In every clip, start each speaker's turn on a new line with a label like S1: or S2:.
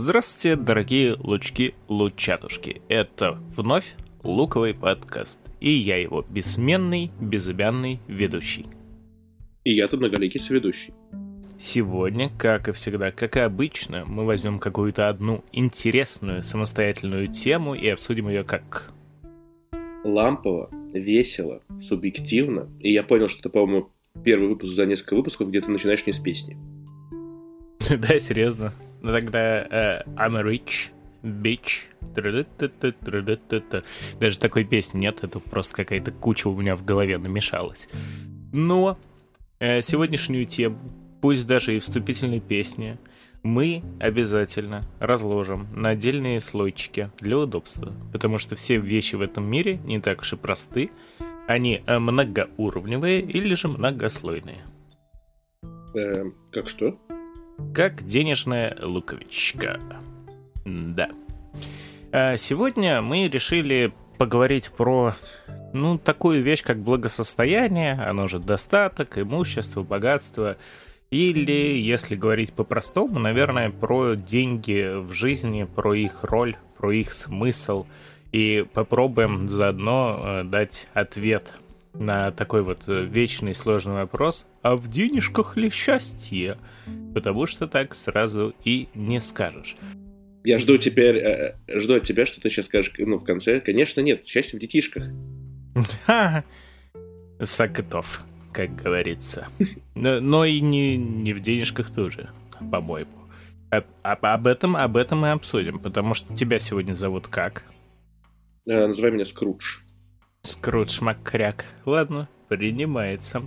S1: Здравствуйте, дорогие лучки-лучатушки. Это вновь Луковый подкаст. И я его бессменный, безымянный ведущий.
S2: И я тут многоликий соведущий.
S1: Сегодня, как и всегда, как и обычно, мы возьмем какую-то одну интересную самостоятельную тему и обсудим ее как...
S2: Лампово, весело, субъективно. И я понял, что это, по-моему, первый выпуск за несколько выпусков, где ты начинаешь не с песни.
S1: Да, серьезно. Ну тогда э, I'm a rich bitch. Даже такой песни нет, это просто какая-то куча у меня в голове намешалась. Но э, сегодняшнюю тему, пусть даже и вступительной песни, мы обязательно разложим на отдельные слойчики для удобства, потому что все вещи в этом мире не так уж и просты, они э, многоуровневые или же многослойные.
S2: Э, как что?
S1: Как денежная луковичка. Да. А сегодня мы решили поговорить про, ну, такую вещь, как благосостояние, оно же достаток, имущество, богатство, или, если говорить по-простому, наверное, про деньги в жизни, про их роль, про их смысл, и попробуем заодно э, дать ответ на такой вот э, вечный сложный вопрос, а в денежках ли счастье? Потому что так сразу и не скажешь.
S2: Я жду теперь, э, жду от тебя, что ты сейчас скажешь, ну, в конце. Конечно, нет, счастье в детишках.
S1: Сакетов, как говорится. Но, но и не, не в денежках тоже, по-моему. А, а, об этом, об этом мы обсудим, потому что тебя сегодня зовут как?
S2: Э, называй меня Скрудж.
S1: Скрудж Маккряк. Ладно, принимается.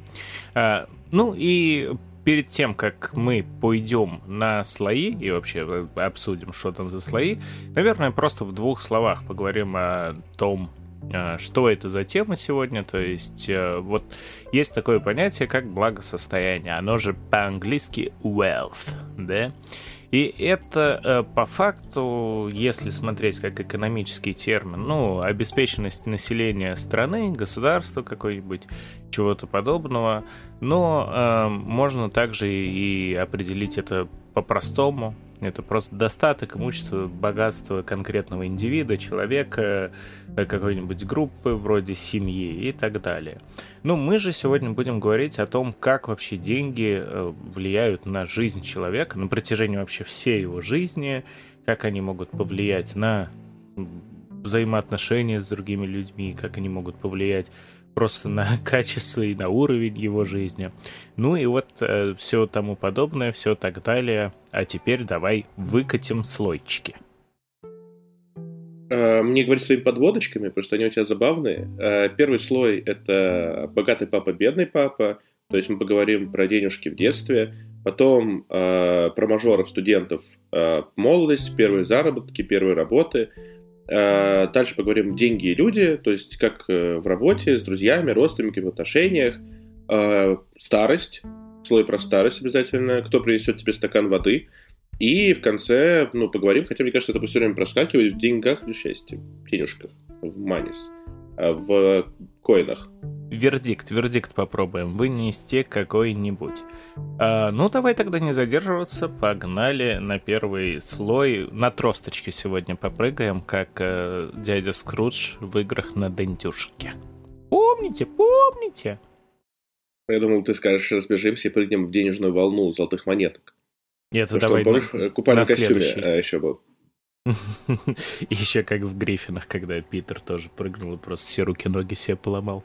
S1: А, ну и перед тем, как мы пойдем на слои и вообще обсудим, что там за слои, наверное, просто в двух словах поговорим о том, а, что это за тема сегодня. То есть, э, вот есть такое понятие, как благосостояние. Оно же по-английски wealth, да? И это э, по факту, если смотреть как экономический термин, ну, обеспеченность населения страны, государства какой-нибудь, чего-то подобного, но э, можно также и определить это по-простому, это просто достаток, имущество, богатство конкретного индивида, человека, э, какой-нибудь группы, вроде семьи и так далее. Ну, мы же сегодня будем говорить о том, как вообще деньги э, влияют на жизнь человека, на протяжении вообще всей его жизни, как они могут повлиять на взаимоотношения с другими людьми, как они могут повлиять просто на качество и на уровень его жизни. Ну и вот э, все тому подобное, все так далее. А теперь давай выкатим слойчики.
S2: А, мне говорить своими подводочками, потому что они у тебя забавные. А, первый слой — это богатый папа, бедный папа. То есть мы поговорим про денежки в детстве. Потом э, про мажоров, студентов, э, молодость, первые заработки, первые работы — Э, дальше поговорим деньги и люди, то есть как э, в работе, с друзьями, родственниками, в отношениях. Э, старость, слой про старость обязательно, кто принесет тебе стакан воды. И в конце, ну, поговорим, хотя мне кажется, это все время проскакивает в деньгах или счастье, денежках, в манис, в коинах
S1: вердикт, вердикт попробуем вынести какой-нибудь. А, ну, давай тогда не задерживаться, погнали на первый слой. На тросточке сегодня попрыгаем, как э, дядя Скрудж в играх на дентюшке. Помните, помните?
S2: Я думал, ты скажешь, разбежимся и прыгнем в денежную волну золотых монеток.
S1: Нет, ну, давай что, помнишь,
S2: на, купальный костюме а, еще был.
S1: Еще как в Гриффинах, когда Питер тоже прыгнул и просто все руки-ноги себе поломал.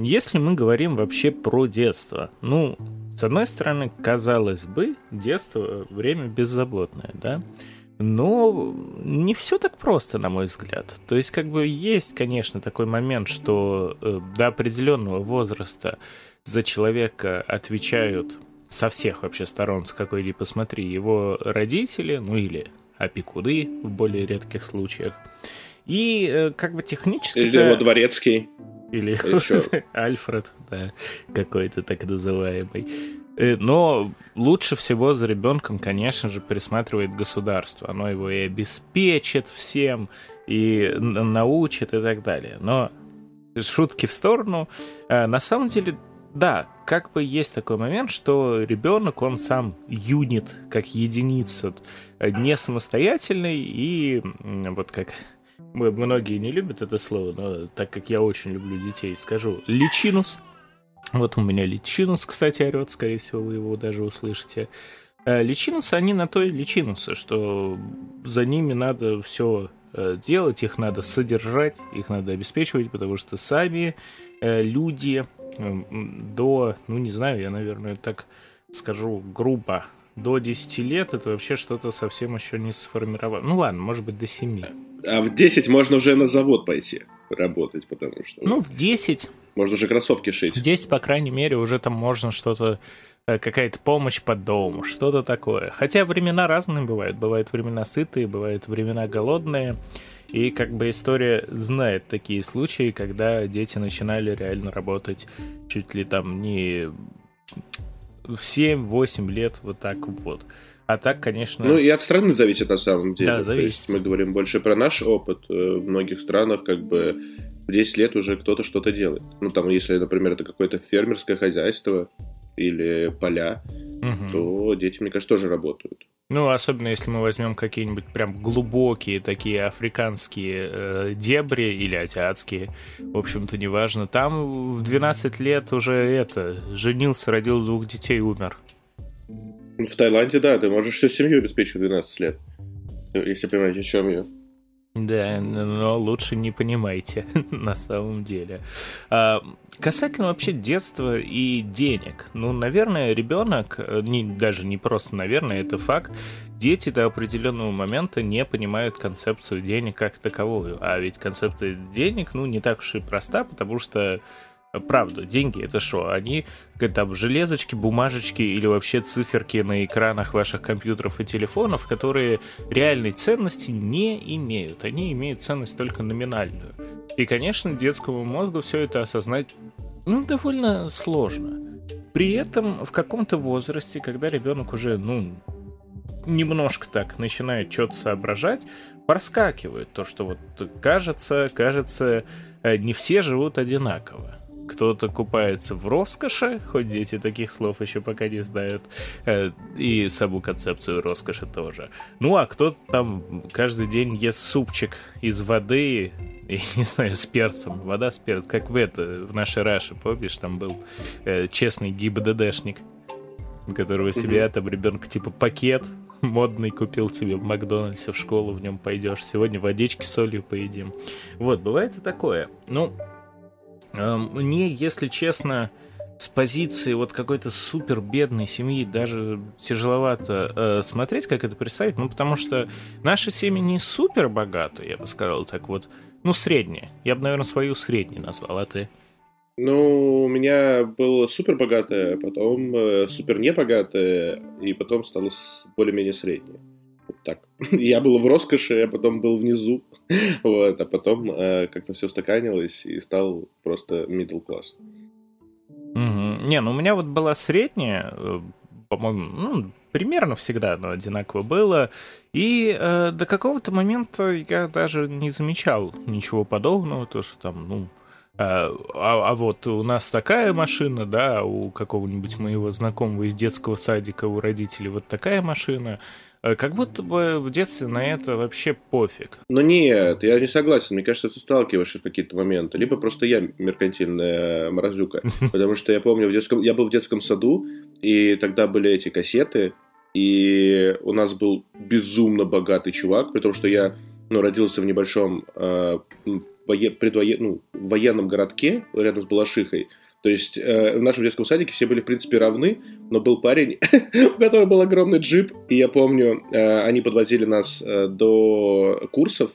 S1: Если мы говорим вообще про детство, ну, с одной стороны, казалось бы, детство время беззаботное, да? Но не все так просто, на мой взгляд. То есть, как бы есть, конечно, такой момент, что э, до определенного возраста за человека отвечают со всех вообще сторон, с какой ни посмотри, его родители, ну или опекуны в более редких случаях. И э, как бы технически...
S2: Или его дворецкий.
S1: Или Альфред, да, какой-то так называемый. Э, но лучше всего за ребенком, конечно же, присматривает государство. Оно его и обеспечит всем, и научит, и так далее. Но шутки в сторону. Э, на самом деле, да, как бы есть такой момент, что ребенок, он сам юнит, как единица, не самостоятельный, и вот как многие не любят это слово, но так как я очень люблю детей, скажу личинус. Вот у меня личинус, кстати, орет, скорее всего, вы его даже услышите. Э, личинусы, они на то личинусы, что за ними надо все э, делать, их надо содержать, их надо обеспечивать, потому что сами э, люди до, ну не знаю, я, наверное, так скажу грубо, до 10 лет это вообще что-то совсем еще не сформировало. Ну ладно, может быть, до 7.
S2: А в 10 можно уже на завод пойти работать, потому что...
S1: Ну, в 10.
S2: Можно уже кроссовки шить. В
S1: 10, по крайней мере, уже там можно что-то э, какая-то помощь по дому, что-то такое. Хотя времена разные бывают. Бывают времена сытые, бывают времена голодные. И как бы история знает такие случаи, когда дети начинали реально работать чуть ли там не в 7-8 лет, вот так вот. А так, конечно...
S2: Ну, и от страны зависит на самом деле.
S1: Да, зависит. То есть
S2: мы говорим больше про наш опыт. Э, в многих странах как бы в 10 лет уже кто-то что-то делает. Ну, там, если, например, это какое-то фермерское хозяйство или поля, угу. то дети, мне кажется, тоже работают.
S1: Ну, особенно если мы возьмем какие-нибудь прям глубокие такие африканские э, дебри или азиатские, в общем-то, неважно. Там в 12 лет уже это, женился, родил двух детей, умер.
S2: В Таиланде, да, ты можешь всю семью обеспечить в 12 лет. Если понимаете, о чем я.
S1: Да, но лучше не понимайте на самом деле. А, касательно вообще детства и денег. Ну, наверное, ребенок, не, даже не просто наверное, это факт, дети до определенного момента не понимают концепцию денег как таковую. А ведь концепция денег, ну, не так уж и проста, потому что Правда, деньги это что? Они там железочки, бумажечки или вообще циферки на экранах ваших компьютеров и телефонов, которые реальной ценности не имеют. Они имеют ценность только номинальную. И, конечно, детскому мозгу все это осознать ну, довольно сложно. При этом в каком-то возрасте, когда ребенок уже, ну, немножко так начинает что-то соображать, проскакивает то, что вот кажется, кажется, э, не все живут одинаково кто-то купается в роскоши, хоть дети таких слов еще пока не знают, э, и саму концепцию роскоши тоже. Ну, а кто-то там каждый день ест супчик из воды, и, не знаю, с перцем, вода с перцем, как в это, в нашей Раше, помнишь, там был э, честный ГИБДДшник, у которого себе mm-hmm. там ребенка типа пакет модный купил тебе в Макдональдсе в школу, в нем пойдешь. Сегодня водички с солью поедим. Вот, бывает и такое. Ну, мне, если честно, с позиции вот какой-то супер бедной семьи даже тяжеловато э, смотреть, как это представить, ну, потому что наши семьи не супер богатые, я бы сказал так вот, ну, средние. Я бы, наверное, свою средней назвал, а ты?
S2: Ну, у меня было супер богатое, потом э, супер небогатое, и потом стало более-менее среднее. Так. Я был в роскоши, а потом был внизу. Вот, а потом э, как-то все устаканилось и стал просто middle class.
S1: Угу. Не, ну у меня вот была средняя, э, по-моему, ну, примерно всегда оно одинаково было. И э, до какого-то момента я даже не замечал ничего подобного, то, что там, ну, а, а, а вот у нас такая машина, да, у какого-нибудь моего знакомого из детского садика, у родителей вот такая машина, как будто бы в детстве на это вообще пофиг.
S2: Ну нет, я не согласен. Мне кажется, ты сталкиваешься в какие-то моменты. Либо просто я меркантильная морозюка. Потому что я помню, в детском... я был в детском саду, и тогда были эти кассеты, и у нас был безумно богатый чувак, потому что я ну, родился в небольшом э, предвоен... ну, военном городке рядом с Балашихой. То есть э, в нашем детском садике все были, в принципе, равны, но был парень, у которого был огромный джип, и я помню, э, они подвозили нас э, до курсов,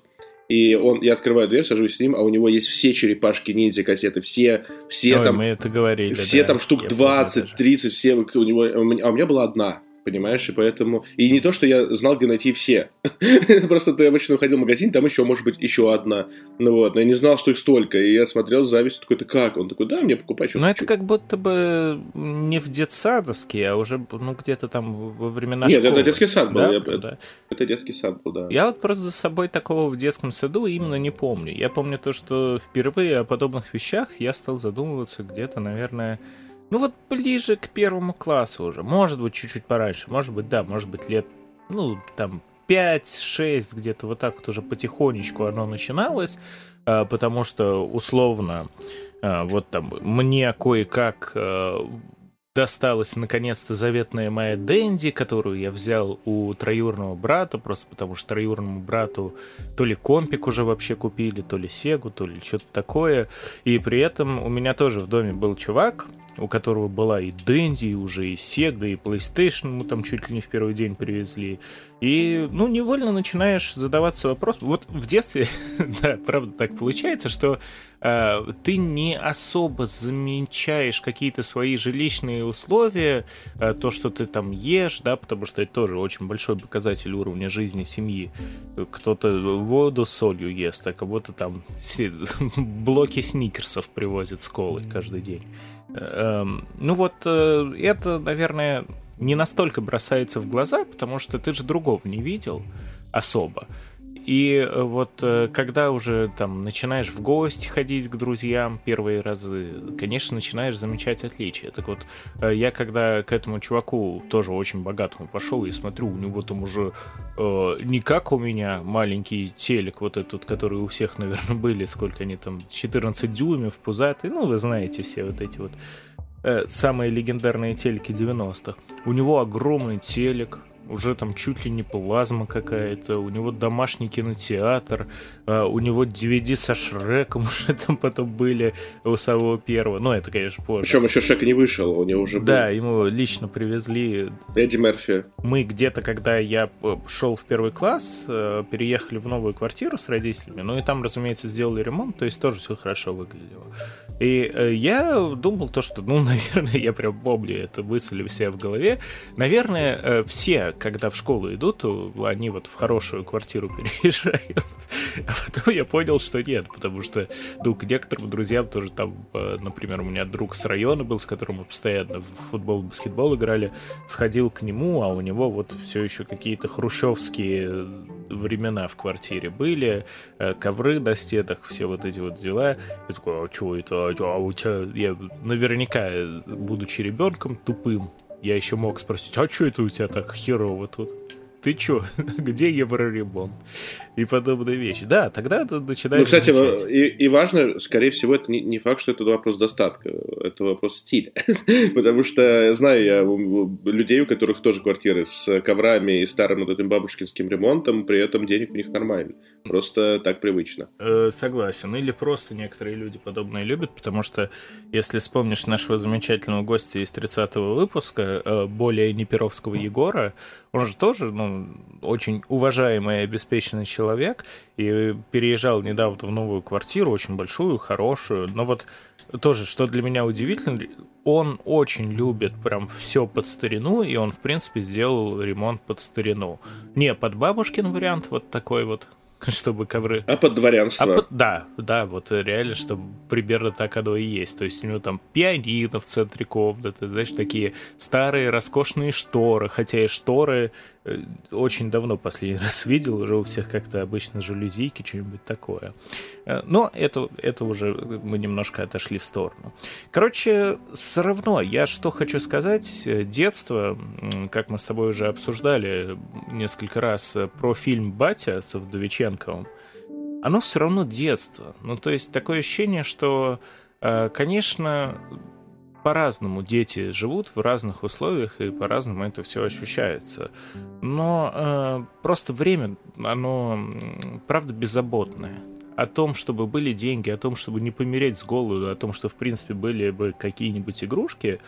S2: и он, я открываю дверь, сажусь с ним, а у него есть все черепашки ниндзя кассеты, все, все
S1: Ой,
S2: там,
S1: мы это говорили,
S2: все
S1: да,
S2: там штук 20, 30, все у него, а у меня была одна понимаешь, и поэтому... И не то, что я знал, где найти все. Просто ты обычно уходил в магазин, там еще, может быть, еще одна. Ну вот, но я не знал, что их столько. И я смотрел с завистью, такой, ты как? Он такой, да, мне покупай, что
S1: Ну, это как будто бы не в детсадовский, а уже, ну, где-то там во времена
S2: Нет,
S1: школы.
S2: это детский сад был.
S1: Да?
S2: Я,
S1: да.
S2: Это детский сад был, да.
S1: Я вот просто за собой такого в детском саду именно не помню. Я помню то, что впервые о подобных вещах я стал задумываться где-то, наверное, ну вот ближе к первому классу уже. Может быть, чуть-чуть пораньше. Может быть, да, может быть, лет, ну, там, 5-6, где-то вот так вот уже потихонечку оно начиналось, а, потому что условно а, вот там мне кое-как а, досталась наконец-то заветная моя Дэнди, которую я взял у троюрного брата, просто потому что троюрному брату то ли компик уже вообще купили, то ли Сегу, то ли что-то такое. И при этом у меня тоже в доме был чувак, у которого была и Дэнди, и уже и Сега, и PlayStation мы там чуть ли не в первый день привезли. И, ну, невольно начинаешь задаваться вопросом. Вот в детстве, да, правда так получается, что э, ты не особо замечаешь какие-то свои жилищные условия, э, то, что ты там ешь, да, потому что это тоже очень большой показатель уровня жизни семьи. Кто-то воду с солью ест, а кого-то там блоки сникерсов привозят с колы каждый день. Эм, ну вот э, это, наверное, не настолько бросается в глаза, потому что ты же другого не видел особо. И э, вот э, когда уже там начинаешь в гости ходить к друзьям первые разы, конечно, начинаешь замечать отличия. Так вот, э, я когда к этому чуваку тоже очень богатому пошел и смотрю, у него там уже э, не как у меня маленький телек, вот этот, который у всех, наверное, были, сколько они там, 14 дюймов, пузатый, ну, вы знаете все вот эти вот э, самые легендарные телеки 90-х. У него огромный телек, уже там чуть ли не плазма какая-то, у него домашний кинотеатр, а, у него DVD со Шреком уже там потом были у самого первого. Ну, это, конечно, позже.
S2: Причем еще Шрек не вышел, у него уже был.
S1: Да, ему лично привезли.
S2: Эдди Мерфи.
S1: Мы где-то, когда я э, шел в первый класс, э, переехали в новую квартиру с родителями, ну и там, разумеется, сделали ремонт, то есть тоже все хорошо выглядело. И э, я думал то, что, ну, наверное, я прям помню это мысль у себя в голове. Наверное, все, когда в школу идут, они вот в хорошую квартиру переезжают. А потом я понял, что нет, потому что, ну, к некоторым друзьям тоже там, э, например, у меня друг с района был, с которым мы постоянно в футбол, баскетбол играли, сходил к нему, а у него вот все еще какие-то хрущевские времена в квартире были, э, ковры на стенах, все вот эти вот дела. Я такой, а что это? А у тебя... Я наверняка, будучи ребенком тупым, я еще мог спросить, а что это у тебя так херово тут? Ты чё? Где евроремонт? И подобные вещи. Да, тогда это начинает...
S2: Ну, кстати, и, и важно, скорее всего, это не, не факт, что это вопрос достатка, это вопрос стиля. Потому что знаю я людей, у которых тоже квартиры с коврами и старым вот этим бабушкинским ремонтом, при этом денег у них нормально. Просто так привычно.
S1: Э, согласен. Или просто некоторые люди подобное любят, потому что, если вспомнишь нашего замечательного гостя из 30-го выпуска, э, более Неперовского Егора, он же тоже ну, очень уважаемый и обеспеченный человек, человек и переезжал недавно в новую квартиру, очень большую, хорошую. Но вот тоже, что для меня удивительно, он очень любит прям все под старину, и он, в принципе, сделал ремонт под старину. Не под бабушкин вариант, вот такой вот, чтобы ковры...
S2: А под дворянство. А под...
S1: Да, да, вот реально, чтобы примерно так оно и есть. То есть у него там пианино в центре комнаты, знаешь, такие старые роскошные шторы, хотя и шторы очень давно последний раз видел, уже у всех как-то обычно жалюзийки, что-нибудь такое. Э, но это, это уже мы немножко отошли в сторону. Короче, все равно, я что хочу сказать, э, детство, как мы с тобой уже обсуждали несколько раз про фильм «Батя» с Вдовиченковым, оно все равно детство. Ну, то есть такое ощущение, что, конечно, по-разному дети живут в разных условиях, и по-разному это все ощущается. Но э, просто время, оно, правда, беззаботное. О том, чтобы были деньги, о том, чтобы не помереть с голоду, о том, что, в принципе, были бы какие-нибудь игрушки,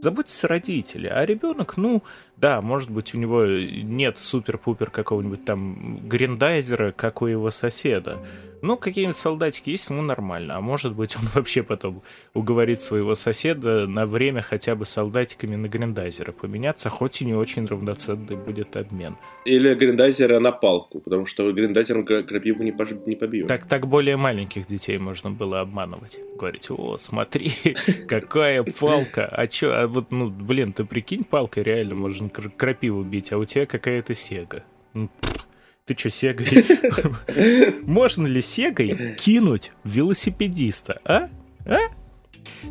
S1: заботятся родители. А ребенок, ну, да, может быть, у него нет супер-пупер какого-нибудь там гриндайзера, как у его соседа. Ну, какие-нибудь солдатики есть, ему нормально. А может быть, он вообще потом уговорит своего соседа на время хотя бы солдатиками на гриндайзера поменяться, хоть и не очень равноценный будет обмен.
S2: Или гриндайзера на палку, потому что гриндайзером крапиву не, пож... не побьешь.
S1: Так, так более маленьких детей можно было обманывать. Говорить, о, смотри, какая палка. А чё, а вот, ну, блин, ты прикинь, палкой реально можно крапиву бить, а у тебя какая-то сега. Ну, ты что, Сегой? Можно ли Сегой кинуть велосипедиста, а? А?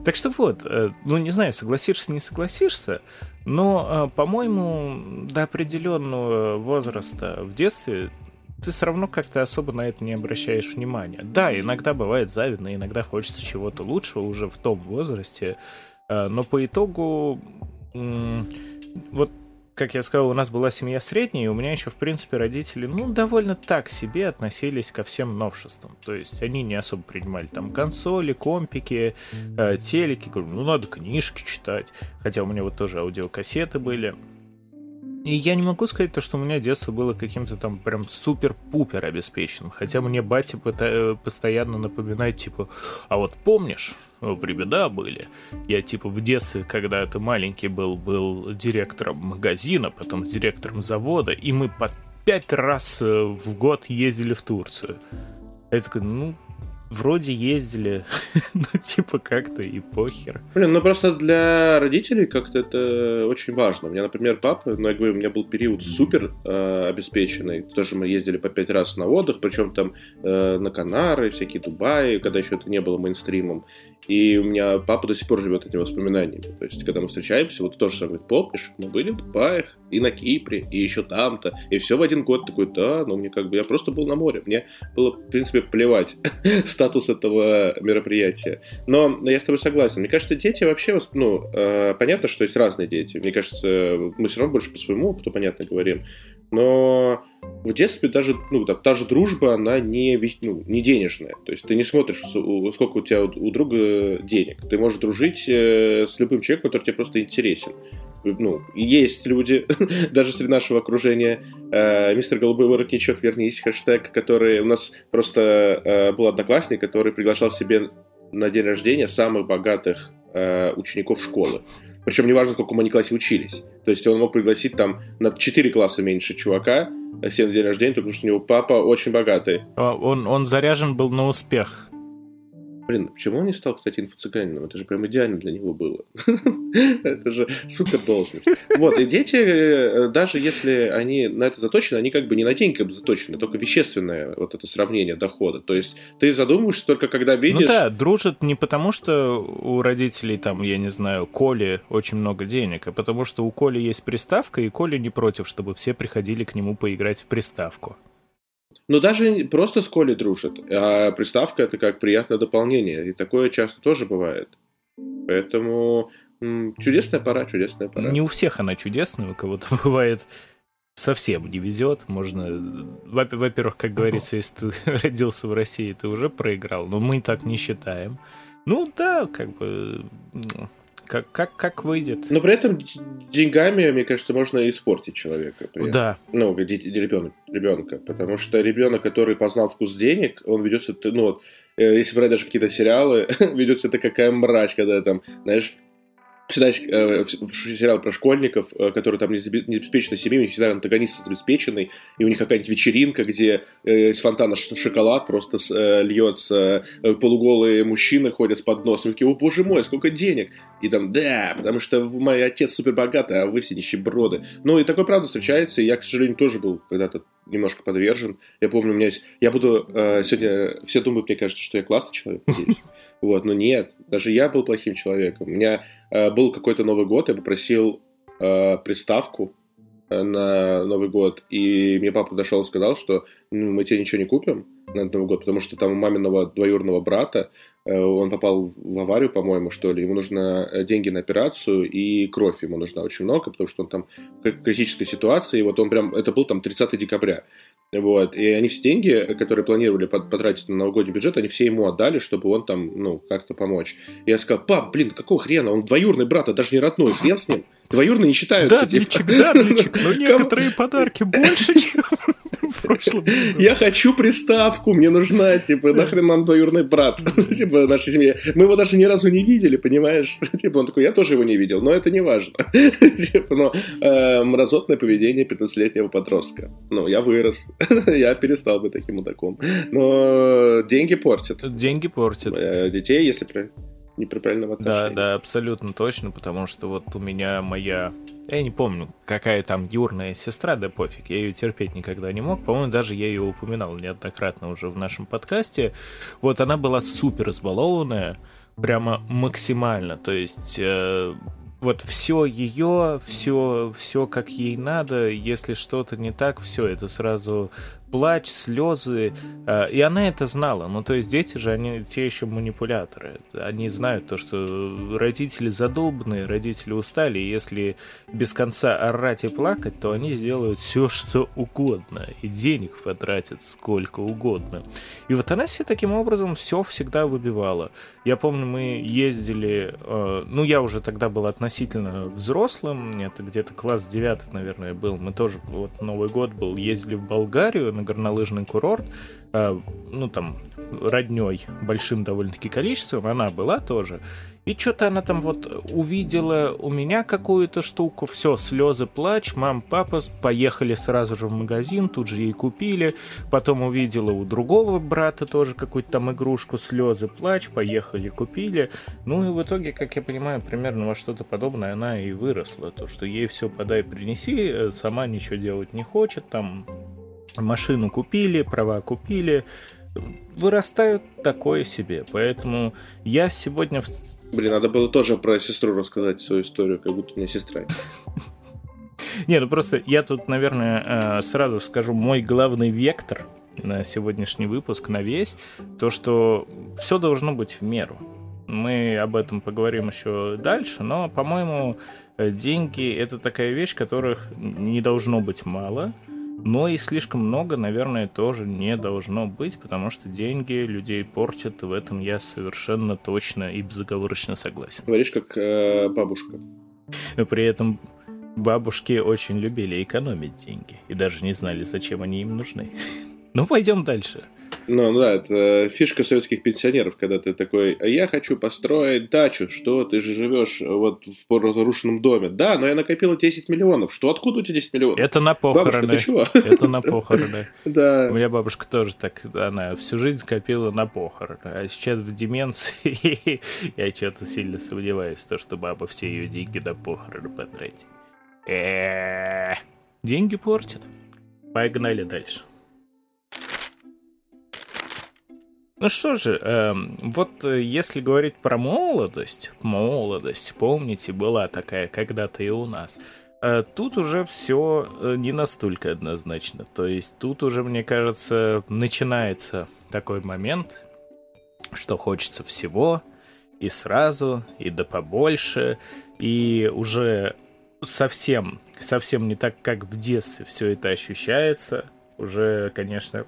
S1: Так что вот, э, ну не знаю, согласишься, не согласишься, но, э, по-моему, до определенного возраста в детстве ты все равно как-то особо на это не обращаешь внимания. Да, иногда бывает завидно, иногда хочется чего-то лучшего уже в том возрасте, э, но по итогу вот как я сказал, у нас была семья средняя, и у меня еще, в принципе, родители, ну, довольно так себе относились ко всем новшествам. То есть они не особо принимали там консоли, компики, э, телеки. Говорю, ну, надо книжки читать. Хотя у меня вот тоже аудиокассеты были. И я не могу сказать то, что у меня детство было каким-то там прям супер-пупер обеспеченным. Хотя мне батя постоянно напоминает, типа, а вот помнишь, времена были. Я типа в детстве, когда ты маленький был, был директором магазина, потом директором завода, и мы по пять раз э, в год ездили в Турцию. Я такой, ну, вроде ездили, ну, типа, как-то и похер.
S2: Блин, ну просто для родителей как-то это очень важно. У меня, например, папа, ну, я говорю, у меня был период супер э, обеспеченный. Тоже мы ездили по пять раз на отдых, причем там э, на Канары, всякие Дубаи, когда еще это не было мейнстримом. И у меня папа до сих пор живет этими воспоминаниями. То есть, когда мы встречаемся, вот тоже говорит, помнишь, мы были в Дубаях, и на Кипре, и еще там-то, и все в один год такой, да, ну мне как бы, я просто был на море, мне было, в принципе, плевать статус этого мероприятия. Но я с тобой согласен, мне кажется, дети вообще, ну, э, понятно, что есть разные дети, мне кажется, мы все равно больше по своему опыту, понятно, говорим, но в детстве даже, ну, там, та же дружба, она не, ну, не денежная. То есть ты не смотришь, сколько у тебя у, у друга денег. Ты можешь дружить э, с любым человеком, который тебе просто интересен. Ну, есть люди, даже среди нашего окружения, э, мистер Голубой воротничок, вернись, хэштег, который у нас просто э, был одноклассник, который приглашал себе на день рождения самых богатых э, учеников школы. Причем неважно, в каком они классе учились. То есть он мог пригласить там на 4 класса меньше чувака, себе на день рождения, потому что у него папа очень богатый.
S1: А он, он заряжен был на успех.
S2: Блин, почему он не стал, кстати, инфо-цыганином? Это же прям идеально для него было. Это же супер должность. Вот, и дети, э, даже если они на это заточены, они как бы не на деньги заточены, только вещественное вот это сравнение дохода. То есть ты задумываешься только когда ну видишь... Ну
S1: да, дружат не потому, что у родителей там, я не знаю, Коли очень много денег, а потому что у Коли есть приставка, и Коля не против, чтобы все приходили к нему поиграть в приставку.
S2: Но даже просто с Колей дружат. А приставка это как приятное дополнение. И такое часто тоже бывает. Поэтому чудесная пора, чудесная пора.
S1: Не у всех она чудесная, у кого-то бывает совсем не везет. Можно, во-первых, как говорится, если ты родился в России, ты уже проиграл, но мы так не считаем. Ну да, как бы как, как, как выйдет.
S2: Но при этом деньгами, мне кажется, можно испортить человека. При
S1: да.
S2: Ну, ребенок, ребенка. Потому что ребенок, который познал вкус денег, он ведется, ну, вот, э, если брать даже какие-то сериалы, ведется это какая мразь, когда там, знаешь, всегда э, сериал про школьников, э, которые там не обеспечены семьей, у них всегда антагонист обеспеченный, и у них какая-нибудь вечеринка, где э, из фонтана шоколад просто э, льется, э, полуголые мужчины ходят с подносом, и такие, о боже мой, сколько денег! И там, да, потому что мой отец супер богатый, а вы все нищеброды. Ну и такое правда встречается, и я, к сожалению, тоже был когда-то немножко подвержен. Я помню, у меня есть... Я буду э, сегодня... Все думают, мне кажется, что я классный человек. Вот, но нет, даже я был плохим человеком. У меня э, был какой-то Новый год, я попросил э, приставку э, на Новый год, и мне папа подошел и сказал, что ну, мы тебе ничего не купим на Новый год, потому что там у маминого двоюродного брата э, он попал в аварию, по-моему, что ли, ему нужно э, деньги на операцию, и кровь ему нужна очень много, потому что он там в критической ситуации, и вот он прям, это был там 30 декабря, вот. И они все деньги, которые планировали потратить на новогодний бюджет, они все ему отдали, чтобы он там, ну, как-то помочь. И я сказал, пап, блин, какого хрена? Он двоюродный брат, а даже не родной, хрен с ним. Двоюродные не считаются.
S1: Дабличек, типа. дабличек, но некоторые подарки больше, чем в прошлом
S2: Я хочу приставку, мне нужна, типа, нахрен нам двоюродный брат, типа, нашей семье. Мы его даже ни разу не видели, понимаешь? Типа, он такой, я тоже его не видел, но это не важно. Типа, но э, мразотное поведение 15-летнего подростка. Ну, я вырос, я перестал быть таким мудаком. Но деньги портят.
S1: Деньги портят.
S2: Э, детей, если неправильного
S1: отношения. Да, да, абсолютно точно, потому что вот у меня моя... Я не помню, какая там юрная сестра, да пофиг, я ее терпеть никогда не мог. По-моему, даже я ее упоминал неоднократно уже в нашем подкасте. Вот она была супер избалованная, прямо максимально. То есть э, вот все ее, все, все как ей надо, если что-то не так, все это сразу плач, слезы. Э, и она это знала. Ну, то есть дети же, они те еще манипуляторы. Они знают то, что родители задолбанные, родители устали, и если без конца орать и плакать, то они сделают все, что угодно. И денег потратят сколько угодно. И вот она себе таким образом все всегда выбивала. Я помню, мы ездили... Э, ну, я уже тогда был относительно взрослым. Это где-то класс 9, наверное, был. Мы тоже... Вот Новый год был. Ездили в Болгарию на горнолыжный курорт, э, ну там родней большим довольно-таки количеством, она была тоже. И что-то она там вот увидела у меня какую-то штуку, все, слезы, плач, мам, папа поехали сразу же в магазин, тут же ей купили, потом увидела у другого брата тоже какую-то там игрушку, слезы, плач, поехали, купили. Ну и в итоге, как я понимаю, примерно во что-то подобное она и выросла, то, что ей все подай, принеси, э, сама ничего делать не хочет, там машину купили, права купили, вырастают такое себе. Поэтому я сегодня...
S2: Блин, надо было тоже про сестру рассказать свою историю, как будто у меня сестра.
S1: Не, ну просто я тут, наверное, э, сразу скажу мой главный вектор на сегодняшний выпуск, на весь, то, что все должно быть в меру. Мы об этом поговорим еще дальше, но, по-моему, э, деньги — это такая вещь, которых не должно быть мало — но и слишком много, наверное, тоже не должно быть, потому что деньги людей портят, в этом я совершенно точно и безоговорочно согласен.
S2: Говоришь, как э, бабушка.
S1: Но при этом бабушки очень любили экономить деньги и даже не знали, зачем они им нужны. Ну, пойдем дальше.
S2: Ну, да, это фишка советских пенсионеров, когда ты такой, я хочу построить дачу, что ты же живешь вот в разрушенном доме. Да, но я накопила 10 миллионов. Что, откуда у тебя 10 миллионов?
S1: Это на похороны. Бабушка, Это на похороны.
S2: Да.
S1: У меня бабушка тоже так, она всю жизнь копила на похороны. А сейчас в деменции я что-то сильно сомневаюсь, в том, что баба все ее деньги на похороны потратит. Деньги портят. Погнали дальше. Ну что же, эм, вот э, если говорить про молодость, молодость, помните, была такая когда-то и у нас, э, тут уже все э, не настолько однозначно. То есть тут уже, мне кажется, начинается такой момент, что хочется всего, и сразу, и да побольше, и уже совсем, совсем не так, как в детстве все это ощущается. Уже, конечно,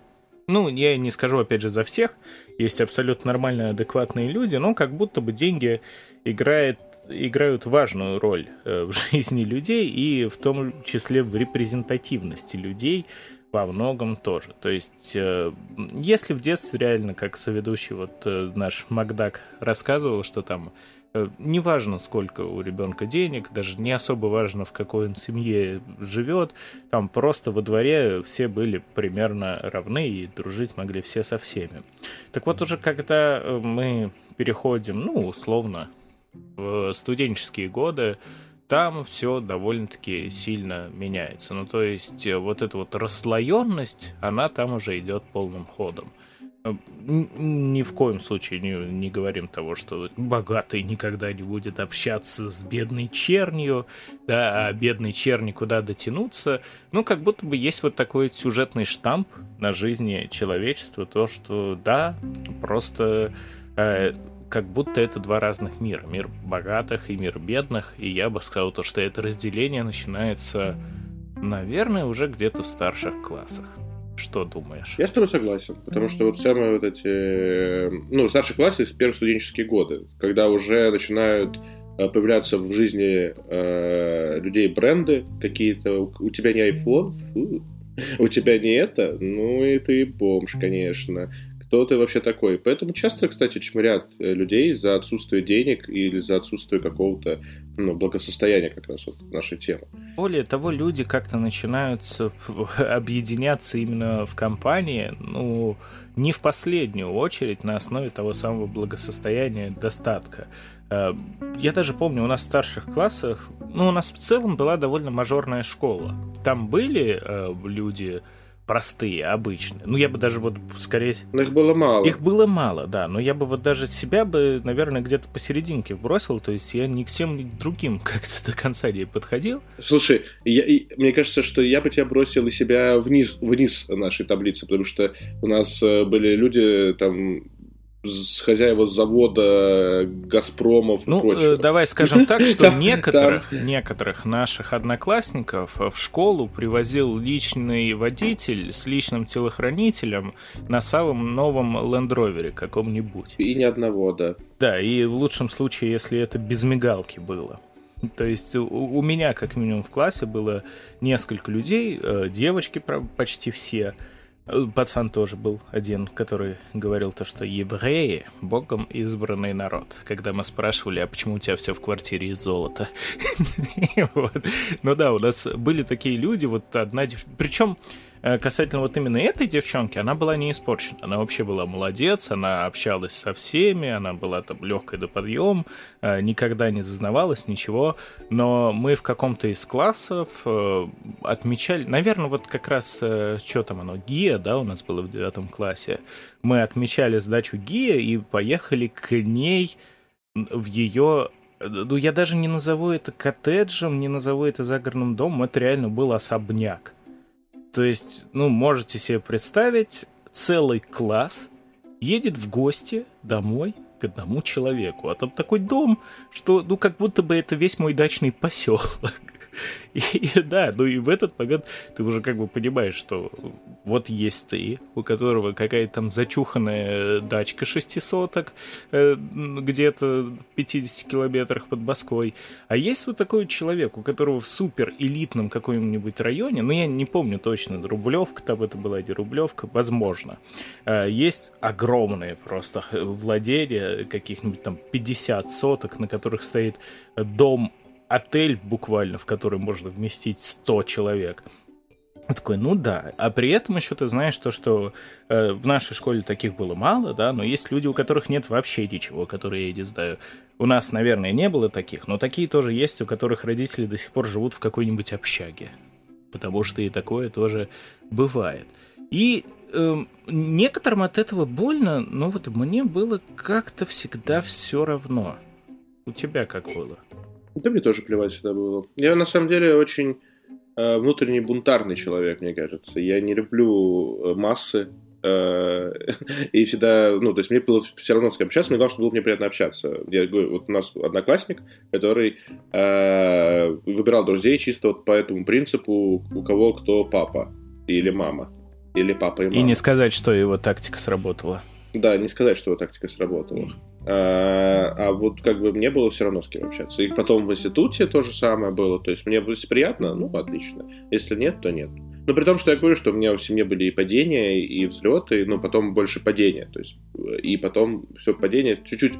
S1: ну, я не скажу, опять же, за всех, есть абсолютно нормальные, адекватные люди, но как будто бы деньги играет, играют важную роль э, в жизни людей и в том числе в репрезентативности людей во многом тоже. То есть, э, если в детстве реально, как соведущий вот э, наш Макдак рассказывал, что там Э, неважно, сколько у ребенка денег, даже не особо важно, в какой он семье живет, там просто во дворе все были примерно равны и дружить могли все со всеми. Так вот уже когда э, мы переходим, ну, условно, в студенческие годы, там все довольно-таки сильно меняется. Ну, то есть э, вот эта вот расслоенность, она там уже идет полным ходом. Ни в коем случае не, не говорим того, что богатый никогда не будет общаться с бедной чернью, да, а бедной черни куда дотянуться. Ну, как будто бы есть вот такой сюжетный штамп на жизни человечества, то, что да, просто э, как будто это два разных мира. Мир богатых и мир бедных. И я бы сказал, то, что это разделение начинается, наверное, уже где-то в старших классах. Что думаешь?
S2: Я с тобой согласен, потому что вот самые вот эти, ну, старшие классы, первые студенческие годы, когда уже начинают э, появляться в жизни э, людей бренды какие-то, у, тебя не iPhone, фу, у тебя не это, ну и ты бомж, конечно кто ты вообще такой. Поэтому часто, кстати, чморят э, людей за отсутствие денег или за отсутствие какого-то ну, благосостояния, как раз вот нашей темы.
S1: Более того, люди как-то начинают объединяться именно в компании, ну, не в последнюю очередь на основе того самого благосостояния, достатка. Э, я даже помню, у нас в старших классах, ну, у нас в целом была довольно мажорная школа. Там были э, люди простые, обычные. Ну, я бы даже вот скорее...
S2: Но их было мало.
S1: Их было мало, да. Но я бы вот даже себя бы, наверное, где-то посерединке бросил. То есть я ни к всем, ни к другим как-то до конца не подходил.
S2: Слушай, я, и, мне кажется, что я бы тебя бросил и себя вниз, вниз нашей таблицы, потому что у нас э, были люди там с хозяева завода Газпромов
S1: ну,
S2: и прочего.
S1: давай скажем так, что некоторых, некоторых наших одноклассников в школу привозил личный водитель с личным телохранителем на самом новом лендровере каком-нибудь.
S2: И ни одного, да.
S1: Да, и в лучшем случае, если это без мигалки было. То есть у, у меня, как минимум, в классе было несколько людей, э, девочки почти все, Э, пацан тоже был один, который говорил то, что евреи — богом избранный народ. Когда мы спрашивали, а почему у тебя все в квартире из золота? Ну да, у нас были такие люди, вот одна... Причем Э, касательно вот именно этой девчонки, она была не испорчена. Она вообще была молодец, она общалась со всеми, она была там легкой до подъем, э, никогда не зазнавалась, ничего. Но мы в каком-то из классов э, отмечали, наверное, вот как раз, что там оно, ГИА, да, у нас было в девятом классе. Мы отмечали сдачу ГИА и поехали к ней в ее ну, я даже не назову это коттеджем, не назову это загородным домом, это реально был особняк. То есть, ну, можете себе представить, целый класс едет в гости домой к одному человеку. А там такой дом, что, ну, как будто бы это весь мой дачный поселок. И, да, ну и в этот момент ты уже как бы понимаешь, что вот есть ты, у которого какая-то там зачуханная дачка шестисоток э, где-то в 50 километрах под Москвой, а есть вот такой человек, у которого в супер элитном каком-нибудь районе, ну я не помню точно, Рублевка там это была, не Рублевка, возможно, э, есть огромные просто владения каких-нибудь там 50 соток, на которых стоит дом отель буквально, в который можно вместить 100 человек. Я такой, ну да. А при этом еще ты знаешь то, что э, в нашей школе таких было мало, да, но есть люди, у которых нет вообще ничего, которые я не знаю. У нас, наверное, не было таких, но такие тоже есть, у которых родители до сих пор живут в какой-нибудь общаге. Потому что и такое тоже бывает. И э, некоторым от этого больно, но вот мне было как-то всегда все равно. У тебя как было?
S2: Да мне тоже плевать всегда было. Я на самом деле очень э, внутренний бунтарный человек, мне кажется. Я не люблю э, массы. Э, и всегда, ну, то есть мне было все равно с кем общаться, мне главное, чтобы было мне приятно общаться. Я говорю, вот у нас одноклассник, который э, выбирал друзей чисто вот по этому принципу, у кого кто папа или мама. Или папа и мама.
S1: И не сказать, что его тактика сработала.
S2: Да, не сказать, что его тактика сработала. А, а вот как бы мне было все равно с кем общаться. И потом в институте то же самое было. То есть мне было приятно, ну, отлично. Если нет, то нет. Но при том, что я говорю, что у меня в семье были и падения, и взлеты, но потом больше падения. То есть, и потом все падение чуть-чуть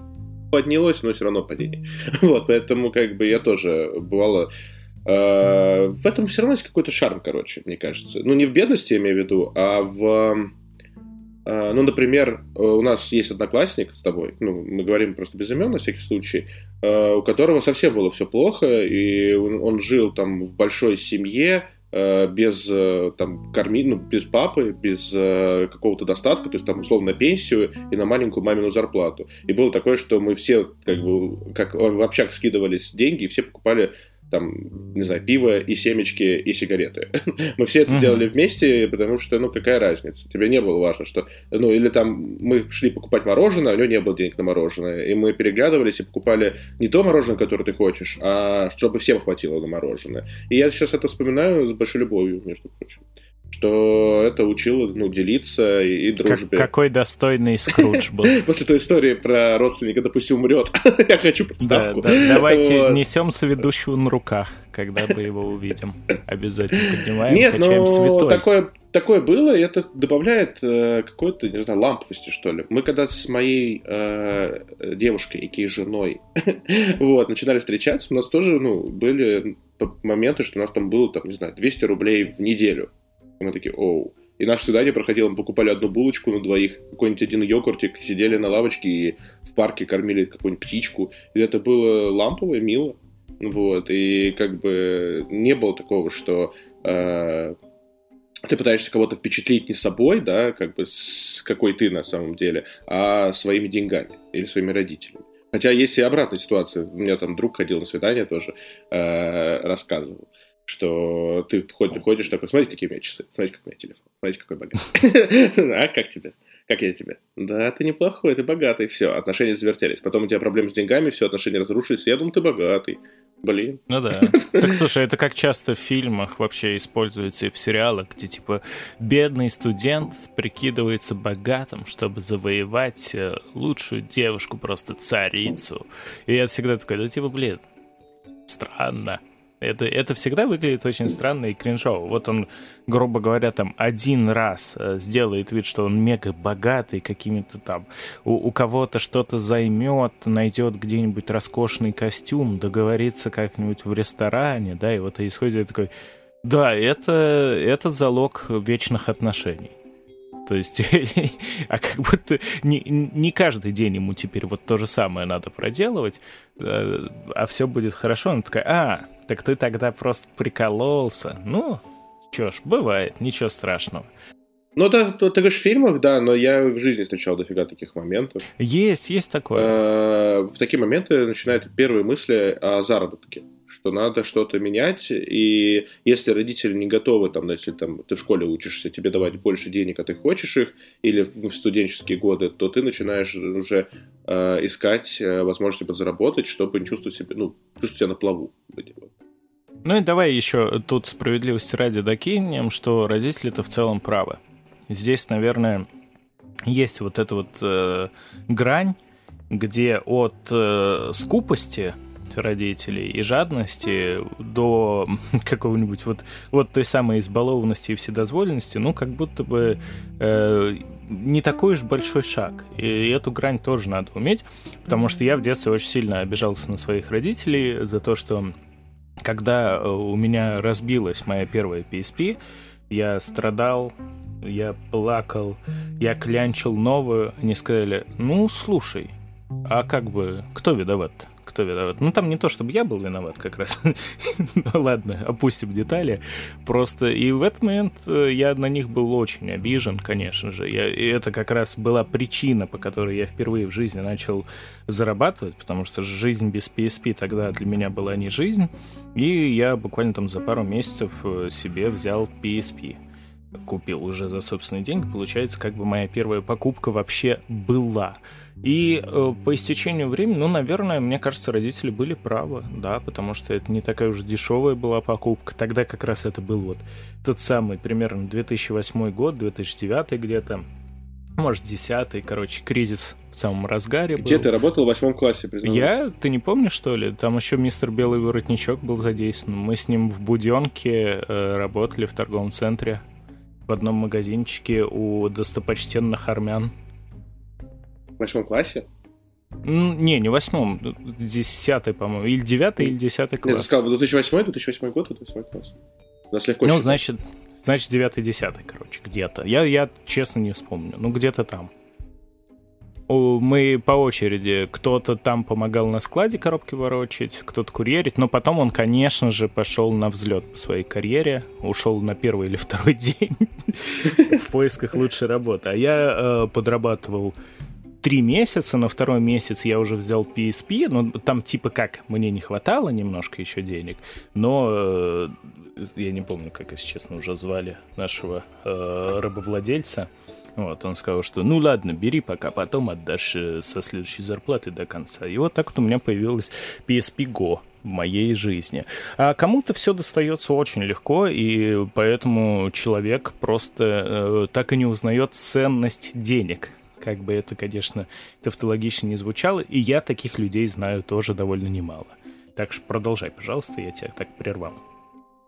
S2: поднялось, но все равно падение. Вот, поэтому как бы я тоже бывало э, в этом все равно есть какой-то шарм, короче, мне кажется. Ну, не в бедности, я имею в виду, а в ну, например, э, у нас есть одноклассник с тобой, ну, мы говорим просто без имен на всякий случай, э, у которого совсем было все плохо, и он жил там в большой семье, э, без там корми, ну, без папы, без какого-то достатка, то есть там условно на пенсию и на маленькую мамину зарплату. И было такое, что мы все как бы как в общак скидывались деньги и все покупали там, не знаю, пиво и семечки и сигареты. мы все это mm-hmm. делали вместе, потому что, ну, какая разница? Тебе не было важно, что, ну, или там мы шли покупать мороженое, а у него не было денег на мороженое, и мы переглядывались и покупали не то мороженое, которое ты хочешь, а чтобы всем хватило на мороженое. И я сейчас это вспоминаю с большой любовью, между прочим что это учило ну, делиться и, и дружбе.
S1: Как, какой достойный Скрудж был.
S2: После той истории про родственника, допустим, умрет. Я хочу подставку.
S1: Да, да, давайте вот. несем соведущего на руках, когда мы его увидим. Обязательно поднимаем, Нет, качаем ну, святой.
S2: такое такое было, и это добавляет э, какой-то, не знаю, ламповости, что ли. Мы когда с моей э, девушкой, и женой, вот, начинали встречаться, у нас тоже, ну, были моменты, что у нас там было, там, не знаю, 200 рублей в неделю. И мы такие, оу. И наше свидание проходило, мы покупали одну булочку на двоих, какой-нибудь один йогуртик, сидели на лавочке и в парке кормили какую-нибудь птичку. И это было лампово, мило. Вот, и как бы не было такого, что э, ты пытаешься кого-то впечатлить не собой, да, как бы с какой ты на самом деле, а своими деньгами или своими родителями. Хотя есть и обратная ситуация. У меня там друг ходил на свидание тоже, э, рассказывал, что ты ходишь, такой, смотрите, какие у меня часы, смотрите, как у меня телефон, смотрите, какой богатый. А как тебе? Как я тебе? Да, ты неплохой, ты богатый. Все, отношения завертелись. Потом у тебя проблемы с деньгами, все, отношения разрушились. Я думаю, ты богатый. Блин.
S1: Ну да. Так слушай, это как часто в фильмах вообще используется и в сериалах, где типа бедный студент прикидывается богатым, чтобы завоевать э, лучшую девушку, просто царицу. И я всегда такой, да типа, блин, странно. Это, это всегда выглядит очень странно и кринжово. Вот он, грубо говоря, там один раз э, сделает вид, что он мега богатый, какими-то там у, у кого-то что-то займет, найдет где-нибудь роскошный костюм, договорится как-нибудь в ресторане, да, и вот исходит такой, да, это, это залог вечных отношений. То есть, а как будто не, не каждый день ему теперь вот то же самое надо проделывать, э, а все будет хорошо. Она такая, а, так ты тогда просто прикололся. Ну, что ж, бывает, ничего страшного.
S2: Ну, да, ты, ты говоришь в фильмах, да, но я в жизни встречал дофига таких моментов.
S1: Есть, есть такое.
S2: Э, в такие моменты начинают первые мысли о заработке что надо что-то менять, и если родители не готовы, там, если там, ты в школе учишься, тебе давать больше денег, а ты хочешь их, или в студенческие годы, то ты начинаешь уже э, искать э, возможности подзаработать, чтобы не чувствовать себя, ну, чувствовать себя на плаву.
S1: Ну и давай еще тут справедливости ради докинем, что родители-то в целом правы. Здесь, наверное, есть вот эта вот э, грань, где от э, скупости родителей и жадности до какого-нибудь вот, вот той самой избалованности и вседозволенности, ну, как будто бы э, не такой уж большой шаг. И эту грань тоже надо уметь, потому что я в детстве очень сильно обижался на своих родителей за то, что когда э, у меня разбилась моя первая PSP, я страдал, я плакал, я клянчил новую. Они сказали, ну, слушай, а как бы, кто виноват? Кто виноват. Ну, там не то, чтобы я был виноват как раз. ну, ладно, опустим детали. Просто и в этот момент э, я на них был очень обижен, конечно же. Я, и это как раз была причина, по которой я впервые в жизни начал зарабатывать, потому что жизнь без PSP тогда для меня была не жизнь. И я буквально там за пару месяцев э, себе взял PSP купил уже за собственные деньги. Получается, как бы моя первая покупка вообще была. И э, по истечению времени, ну, наверное, мне кажется, родители были правы, да, потому что это не такая уж дешевая была покупка. Тогда как раз это был вот тот самый примерно 2008 год, 2009 где-то, может, 10 короче, кризис в самом разгаре
S2: Где
S1: был.
S2: ты работал в восьмом классе,
S1: признаюсь? Я? Ты не помнишь, что ли? Там еще мистер Белый Воротничок был задействован. Мы с ним в Буденке э, работали в торговом центре в одном магазинчике у достопочтенных армян.
S2: В восьмом классе?
S1: Не, не восьмом, десятый, по-моему, или девятый, или десятый класс. Нет,
S2: ты сказал, 2008, 2008 год, 2008 класс.
S1: Нас легко ну, значит, значит, девятый, десятый, короче, где-то. Я, я честно не вспомню, ну, где-то там мы по очереди, кто-то там помогал на складе коробки ворочать, кто-то курьерить, но потом он, конечно же, пошел на взлет по своей карьере, ушел на первый или второй день в поисках лучшей работы. А я э, подрабатывал три месяца, на второй месяц я уже взял PSP, но там типа как, мне не хватало немножко еще денег, но э, я не помню, как, если честно, уже звали нашего э, рабовладельца, вот, он сказал, что ну ладно, бери, пока потом отдашь э, со следующей зарплаты до конца. И вот так вот у меня появилась PSP Go в моей жизни. А кому-то все достается очень легко, и поэтому человек просто э, так и не узнает ценность денег. Как бы это, конечно, тавтологично не звучало, и я таких людей знаю тоже довольно немало. Так что продолжай, пожалуйста, я тебя так прервал.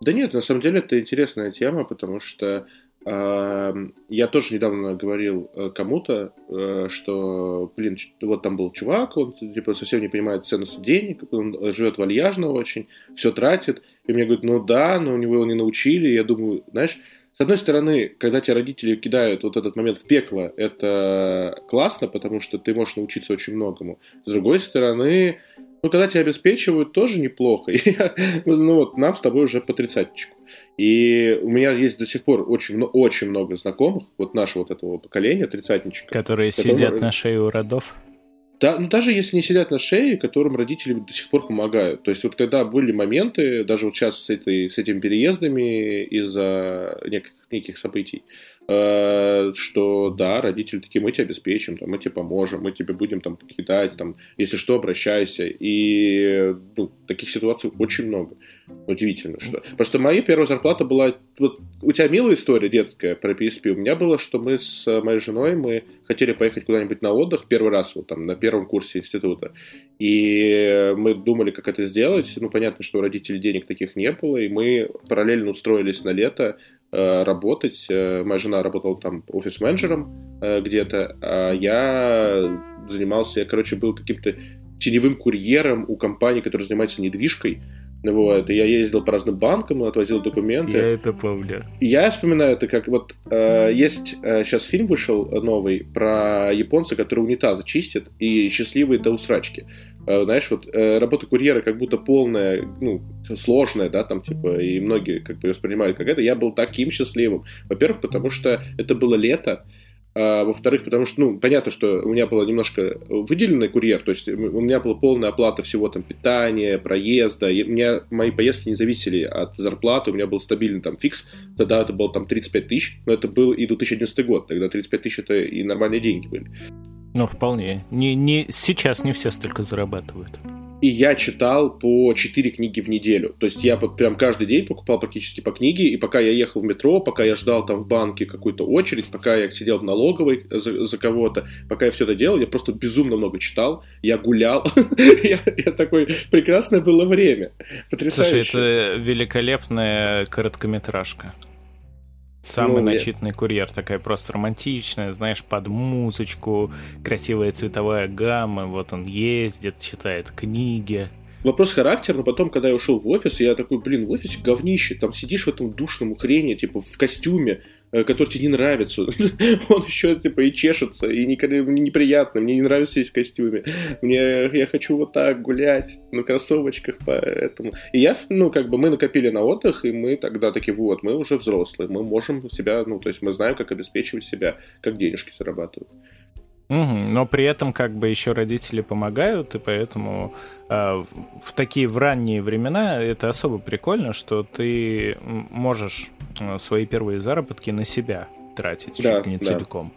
S2: Да нет, на самом деле это интересная тема, потому что я тоже недавно говорил э, кому-то, э, что, блин, вот там был чувак, он типа совсем не понимает ценность денег, он живет вальяжно очень, все тратит. И мне говорят, ну да, но у него его не научили. я думаю, знаешь, с одной стороны, когда тебя родители кидают вот этот момент в пекло, это классно, потому что ты можешь научиться очень многому. С другой стороны, ну, когда тебя обеспечивают, тоже неплохо. И, ну, вот нам с тобой уже по тридцаточку. И у меня есть до сих пор очень, очень много знакомых, вот нашего вот этого поколения, тридцатничка.
S1: Которые, которые сидят на шее у родов.
S2: Да, ну даже если не сидят на шее, которым родители до сих пор помогают. То есть вот когда были моменты, даже вот сейчас с, этой, с этими переездами из-за неких, неких событий, что да, родители такие, мы тебе обеспечим, там, мы тебе поможем, мы тебе будем там кидать, там, если что, обращайся. И ну, таких ситуаций очень много. Удивительно, что. Просто моя первая зарплата была... Вот, у тебя милая история детская про PSP. У меня было, что мы с моей женой, мы хотели поехать куда-нибудь на отдых первый раз, вот там, на первом курсе института. И мы думали, как это сделать. Ну, понятно, что у родителей денег таких не было, и мы параллельно устроились на лето Э, работать. Э, моя жена работала там офис-менеджером э, где-то, а я занимался, я, короче, был каким-то теневым курьером у компании, которая занимается недвижкой. Вот, и я ездил по разным банкам, отвозил документы.
S1: Я это помню.
S2: Я вспоминаю это как вот э, есть э, сейчас фильм вышел новый про японца, который унитазы чистит и счастливые до усрачки. Э, знаешь, вот э, работа курьера как будто полная, ну, сложная, да, там, типа, и многие как бы воспринимают как это. Я был таким счастливым. Во-первых, потому что это было лето, а, во-вторых, потому что, ну, понятно, что у меня была немножко выделенный курьер, то есть у меня была полная оплата всего там питания, проезда, и у меня мои поездки не зависели от зарплаты, у меня был стабильный там фикс, тогда это было там 35 тысяч, но это был и 2011 год, тогда 35 тысяч это и нормальные деньги были.
S1: Ну, вполне. Не, не, сейчас не все столько зарабатывают.
S2: И я читал по 4 книги в неделю. То есть я прям каждый день покупал практически по книге, и пока я ехал в метро, пока я ждал там в банке какую-то очередь, пока я сидел в налоговой за, за кого-то, пока я все это делал, я просто безумно много читал, я гулял. я, я такой, прекрасное было время. Потрясающе.
S1: Слушай, это великолепная короткометражка. Самый ну, начитанный я... курьер, такая просто романтичная, знаешь, под музычку, красивая цветовая гамма, вот он ездит, читает книги.
S2: Вопрос характера, но потом, когда я ушел в офис, я такой, блин, в офисе говнище, там сидишь в этом душном хрене, типа в костюме, который тебе не нравится. Он еще типа и чешется, и неприятно. Мне не нравится сидеть в костюме. Мне я хочу вот так гулять на кроссовочках, поэтому. И я, ну, как бы мы накопили на отдых, и мы тогда такие, вот, мы уже взрослые, мы можем себя, ну, то есть мы знаем, как обеспечивать себя, как денежки зарабатывать.
S1: Угу, но при этом как бы еще родители помогают, и поэтому э, в такие в ранние времена это особо прикольно, что ты можешь э, свои первые заработки на себя тратить да, чуть не да. целиком.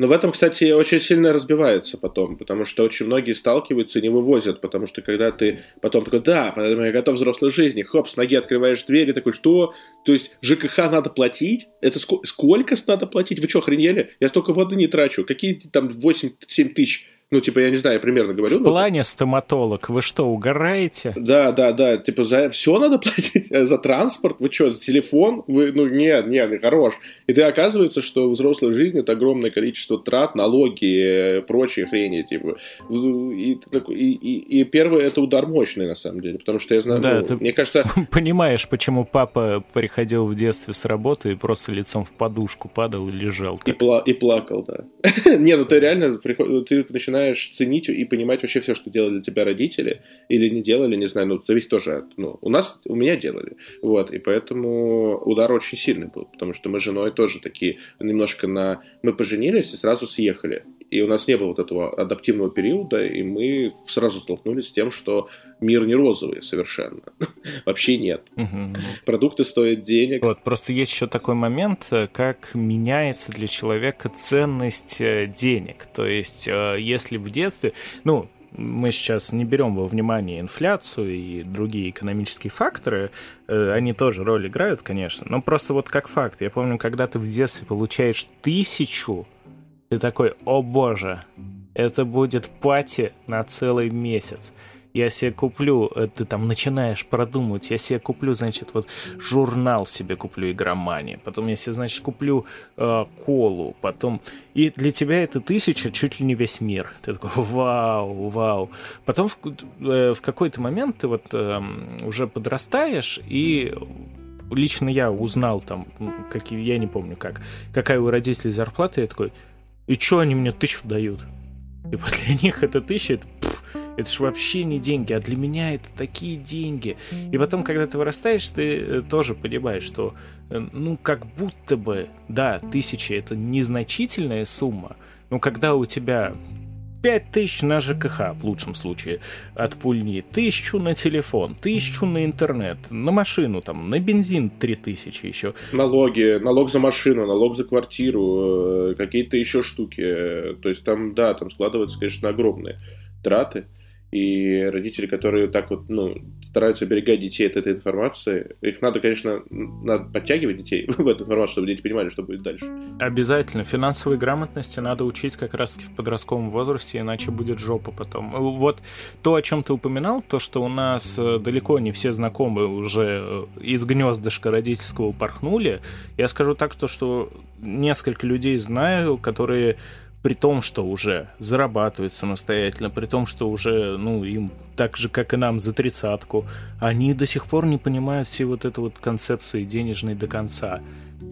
S2: Но в этом, кстати, очень сильно разбивается потом, потому что очень многие сталкиваются и не вывозят, потому что когда ты потом такой, да, я готов к взрослой жизни, хоп, с ноги открываешь дверь и такой, что? То есть ЖКХ надо платить? Это сколько, сколько надо платить? Вы что, охренели? Я столько воды не трачу. Какие там 8-7 тысяч ну, типа, я не знаю, я примерно говорю.
S1: В плане стоматолог, вы что, угораете?
S2: Да, да, да, типа, за все надо платить? За транспорт? Вы что, за телефон? Вы, ну, нет, нет, хорош. И ты оказывается, что взрослая жизнь это огромное количество трат, налоги, э, прочие хрени, типа. И, и, и, и первое, это удар мощный, на самом деле, потому что я знаю, да, ну, ты мне кажется...
S1: Понимаешь, почему папа приходил в детстве с работы и просто лицом в подушку падал и лежал.
S2: И, пла и плакал, да. не, ну ты реально, ты начинаешь начинаешь ценить и понимать вообще все, что делали для тебя родители или не делали, не знаю, ну, зависит тоже от, ну, у нас, у меня делали, вот, и поэтому удар очень сильный был, потому что мы с женой тоже такие немножко на, мы поженились и сразу съехали, и у нас не было вот этого адаптивного периода, и мы сразу столкнулись с тем, что мир не розовый совершенно. Вообще нет. Угу. Продукты стоят денег.
S1: Вот, просто есть еще такой момент, э, как меняется для человека ценность э, денег. То есть, э, если в детстве, ну, мы сейчас не берем во внимание инфляцию и другие экономические факторы, они тоже роль играют, конечно, но просто вот как факт. Я помню, когда ты в детстве получаешь тысячу, ты такой, о боже, это будет пати на целый месяц я себе куплю, э, ты там начинаешь продумывать, я себе куплю, значит, вот журнал себе куплю игромания, потом я себе, значит, куплю э, колу, потом... И для тебя это тысяча чуть ли не весь мир. Ты такой, вау, вау. Потом в, э, в какой-то момент ты вот э, уже подрастаешь, и лично я узнал там, какие, я не помню как, какая у родителей зарплата, я такой, и что они мне тысячу дают? Типа для них это тысяча, это, пфф, Это же вообще не деньги, а для меня это такие деньги. И потом, когда ты вырастаешь, ты э, тоже понимаешь, что, э, ну, как будто бы, да, тысяча — это незначительная сумма, но когда у тебя 5 тысяч на ЖКХ, в лучшем случае, от пульни, тысячу на телефон, тысячу на интернет, на машину, там, на бензин 3 тысячи еще.
S2: Налоги, налог за машину, налог за квартиру, э, какие-то еще штуки. То есть там, да, там складываются, конечно, огромные траты. И родители, которые так вот, ну, стараются оберегать детей от этой информации, их надо, конечно, надо подтягивать детей в эту информацию, чтобы дети понимали, что будет дальше.
S1: Обязательно. Финансовой грамотности надо учить как раз-таки в подростковом возрасте, иначе будет жопа потом. Вот то, о чем ты упоминал, то, что у нас э, далеко не все знакомые уже э, из гнездышка родительского упорхнули, я скажу так, то, что несколько людей знаю, которые при том, что уже зарабатывают самостоятельно, при том, что уже, ну, им так же, как и нам, за тридцатку, они до сих пор не понимают всей вот этой вот концепции денежной до конца.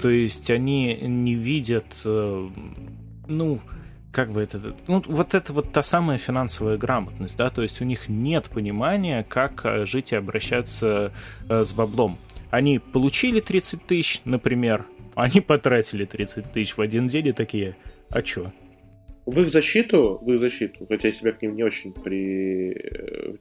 S1: То есть они не видят, э, ну, как бы это, ну, вот это вот та самая финансовая грамотность, да, то есть у них нет понимания, как э, жить и обращаться э, с баблом. Они получили 30 тысяч, например, они потратили 30 тысяч в один день и такие, а чё?
S2: В их защиту, в их защиту, хотя я себя к ним не очень причисляю,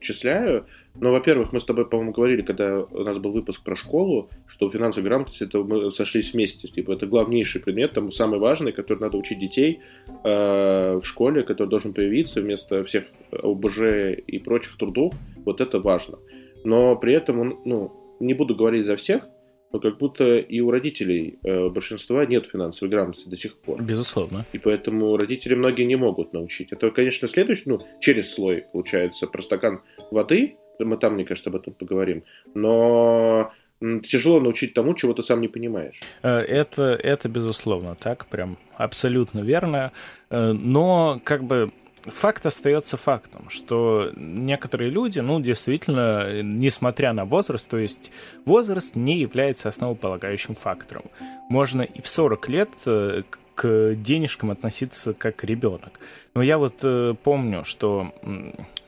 S2: но, во-первых, мы с тобой, по-моему, говорили, когда у нас был выпуск про школу, что финансовая грамотность, это мы сошлись вместе, типа, это главнейший предмет, там, самый важный, который надо учить детей э, в школе, который должен появиться вместо всех ОБЖ и прочих трудов, вот это важно. Но при этом, ну, не буду говорить за всех, но как будто и у родителей э, большинства нет финансовой грамотности до сих пор.
S1: Безусловно.
S2: И поэтому родители многие не могут научить. Это, конечно, следующий, ну, через слой, получается, про стакан воды, мы там, мне кажется, об этом поговорим, но тяжело научить тому, чего ты сам не понимаешь.
S1: Э, это, это безусловно так, прям абсолютно верно. Э, но как бы факт остается фактом, что некоторые люди, ну, действительно, несмотря на возраст, то есть возраст не является основополагающим фактором. Можно и в 40 лет э, к денежкам относиться как ребенок. Но я вот э, помню, что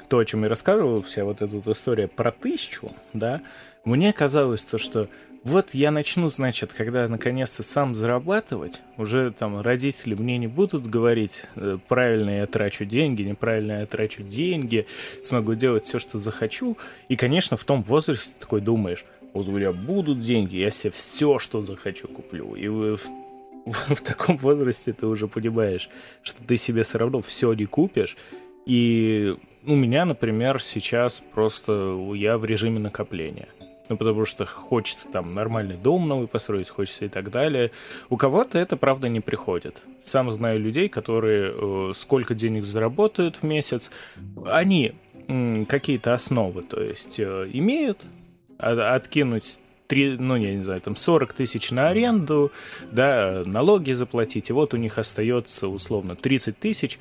S1: то, о чем я рассказывал, вся вот эта вот история про тысячу, да, мне казалось то, что вот я начну, значит, когда наконец-то сам зарабатывать, уже там родители мне не будут говорить, э, правильно я трачу деньги, неправильно я трачу деньги, смогу делать все, что захочу. И, конечно, в том возрасте такой думаешь, вот у меня будут деньги, я себе все, что захочу, куплю. И в, в, в таком возрасте ты уже понимаешь, что ты себе все равно все не купишь. И у меня, например, сейчас просто я в режиме накопления ну, потому что хочется там нормальный дом новый построить, хочется и так далее. У кого-то это, правда, не приходит. Сам знаю людей, которые э, сколько денег заработают в месяц, они э, какие-то основы, то есть э, имеют, а, откинуть 3, ну, я не знаю, там 40 тысяч на аренду, да, налоги заплатить, и вот у них остается условно 30 тысяч,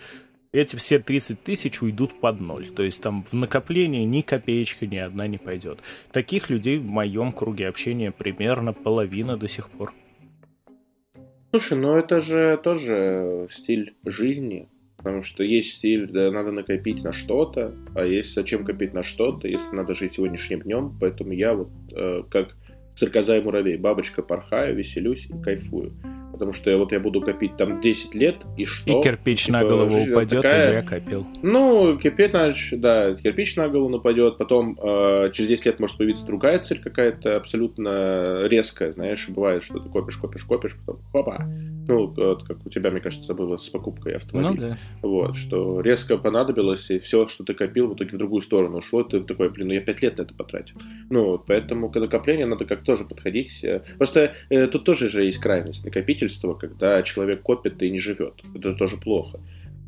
S1: эти все 30 тысяч уйдут под ноль. То есть там в накопление ни копеечка ни одна не пойдет. Таких людей в моем круге общения примерно половина до сих пор.
S2: Слушай, ну это же тоже стиль жизни. Потому что есть стиль, да, надо накопить на что-то, а есть зачем копить на что-то, если надо жить сегодняшним днем. Поэтому я вот э, как стрекоза и муравей, бабочка порхаю, веселюсь и кайфую потому что вот я буду копить там 10 лет, и что?
S1: И кирпич типа, на голову упадет, такая... и зря копил.
S2: Ну, кирпич, да, кирпич на голову нападет, потом э, через 10 лет может появиться другая цель какая-то абсолютно резкая, знаешь, бывает, что ты копишь, копишь, копишь, потом хопа. Ну, вот как у тебя, мне кажется, было с покупкой автомобиля. Ну, да. Вот, что резко понадобилось, и все, что ты копил, в итоге в другую сторону ушло, ты такой, блин, ну я 5 лет на это потратил. Ну, поэтому к накоплению надо как тоже подходить. Просто э, тут тоже же есть крайность. Накопитель родительства, когда человек копит и не живет. Это тоже плохо.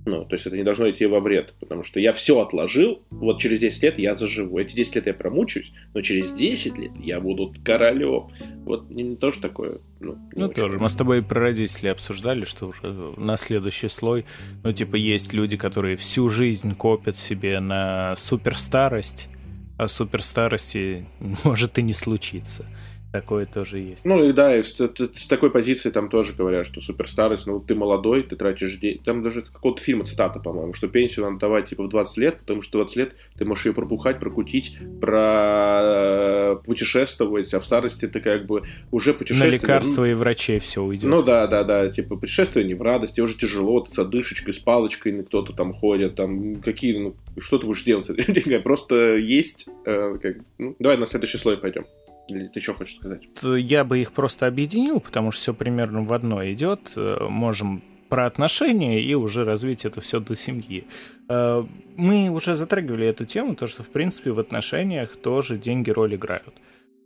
S2: Ну, то есть это не должно идти во вред, потому что я все отложил, вот через 10 лет я заживу. Эти 10 лет я промучаюсь, но через 10 лет я буду королем. Вот не, тоже такое. Ну,
S1: ну тоже. Мы с тобой про родителей обсуждали, что уже на следующий слой, ну, типа, есть люди, которые всю жизнь копят себе на суперстарость, а суперстарости может и не случиться. Такое тоже есть.
S2: Ну и да, и с, с такой позиции там тоже говорят, что суперстарость, ну ты молодой, ты тратишь деньги. Там даже какого-то фильма цитата, по-моему, что пенсию надо давать типа в 20 лет, потому что 20 лет ты можешь ее пропухать, прокутить, про э, путешествовать, а в старости ты как бы уже путешествуешь.
S1: На лекарства и врачей все уйдет.
S2: Ну да, да, да, типа путешествие не в радости, уже тяжело, ты с одышечкой, с палочкой, кто-то там ходит, там какие, ну, что ты будешь делать? Просто есть, э, как, ну, давай на следующий слой пойдем. Или ты что хочешь сказать?
S1: Я бы их просто объединил, потому что все примерно в одно идет. Э, можем про отношения и уже развить это все до семьи. Э, мы уже затрагивали эту тему, то что, в принципе, в отношениях тоже деньги роль играют.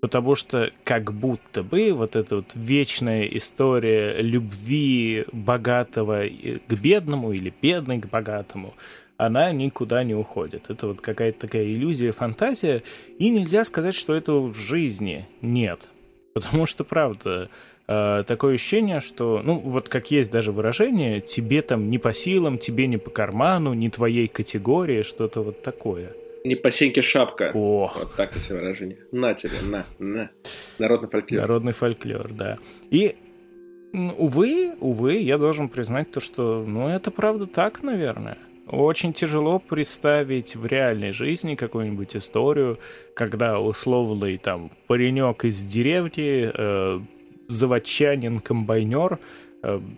S1: Потому что как будто бы вот эта вот вечная история любви богатого к бедному или бедной к богатому, она никуда не уходит. Это вот какая-то такая иллюзия, фантазия, и нельзя сказать, что этого в жизни нет. Потому что, правда, э, такое ощущение, что, ну, вот как есть даже выражение, тебе там не по силам, тебе не по карману, не твоей категории, что-то вот такое.
S2: Не по сеньке шапка.
S1: Ох.
S2: Вот так эти выражения. На тебе, на, на. Народный фольклор.
S1: Народный фольклор, да. И увы, увы, я должен признать то, что, ну, это правда так, наверное. Очень тяжело представить в реальной жизни какую-нибудь историю, когда условный там паренек из деревни, э, заводчанин, комбайнер э,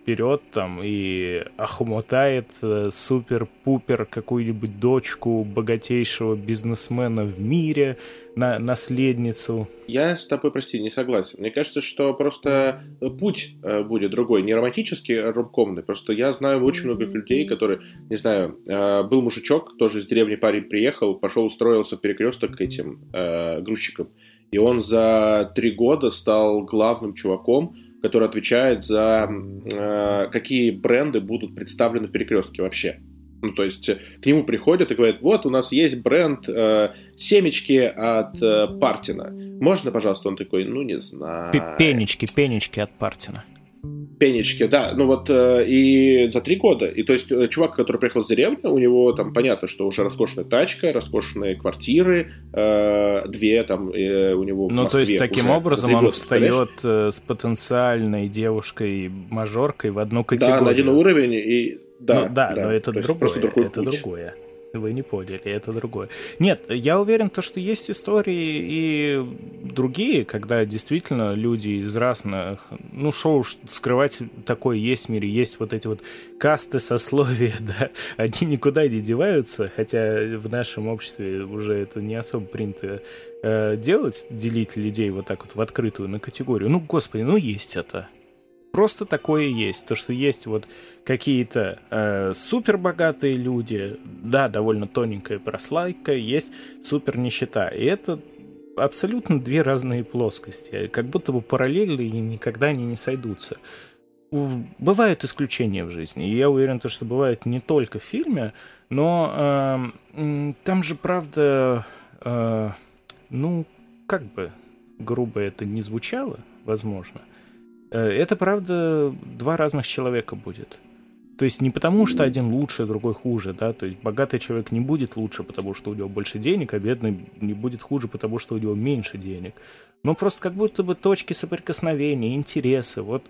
S1: берет там и охмутает э, супер-пупер какую-нибудь дочку богатейшего бизнесмена в мире, на наследницу.
S2: Я с тобой, прости, не согласен. Мне кажется, что просто путь э, будет другой, не романтический, а ромкомный. Просто я знаю очень много людей, которые, не знаю, э, был мужичок, тоже из деревни парень приехал, пошел устроился в перекресток к этим э, грузчикам. И он за три года стал главным чуваком, который отвечает за э, какие бренды будут представлены в перекрестке вообще. Ну, то есть э, к нему приходят и говорят, вот у нас есть бренд э, семечки от э, Партина. Можно, пожалуйста? Он такой, ну, не знаю.
S1: Пенечки, пенечки от Партина.
S2: Пенечки, да. Ну вот э, и за три года. И то есть э, чувак, который приехал с деревни, у него там понятно, что уже роскошная тачка, роскошные квартиры, э, две там э, у него.
S1: Ну то есть таким образом он встает э, с потенциальной девушкой-мажоркой в одну категорию.
S2: Да, на один уровень и да,
S1: ну, да, да, но это другое. Просто другой это путь. другое. Вы не поняли, это другое. Нет, я уверен, то, что есть истории и другие, когда действительно люди из разных... Ну, шоу скрывать такое есть в мире. Есть вот эти вот касты, сословия, да, они никуда не деваются, хотя в нашем обществе уже это не особо принято э, делать, делить людей вот так вот в открытую на категорию. Ну, господи, ну есть это просто такое есть. То, что есть вот какие-то э, супер богатые люди, да, довольно тоненькая прослайка, есть супер нищета. И это абсолютно две разные плоскости, как будто бы параллельно и никогда они не сойдутся. Бывают исключения в жизни, и я уверен, что бывают не только в фильме, но э, там же, правда, э, ну, как бы грубо это не звучало, возможно, это, правда, два разных человека будет. То есть не потому, что один лучше, другой хуже, да, то есть богатый человек не будет лучше, потому что у него больше денег, а бедный не будет хуже, потому что у него меньше денег. Но просто как будто бы точки соприкосновения, интересы. Вот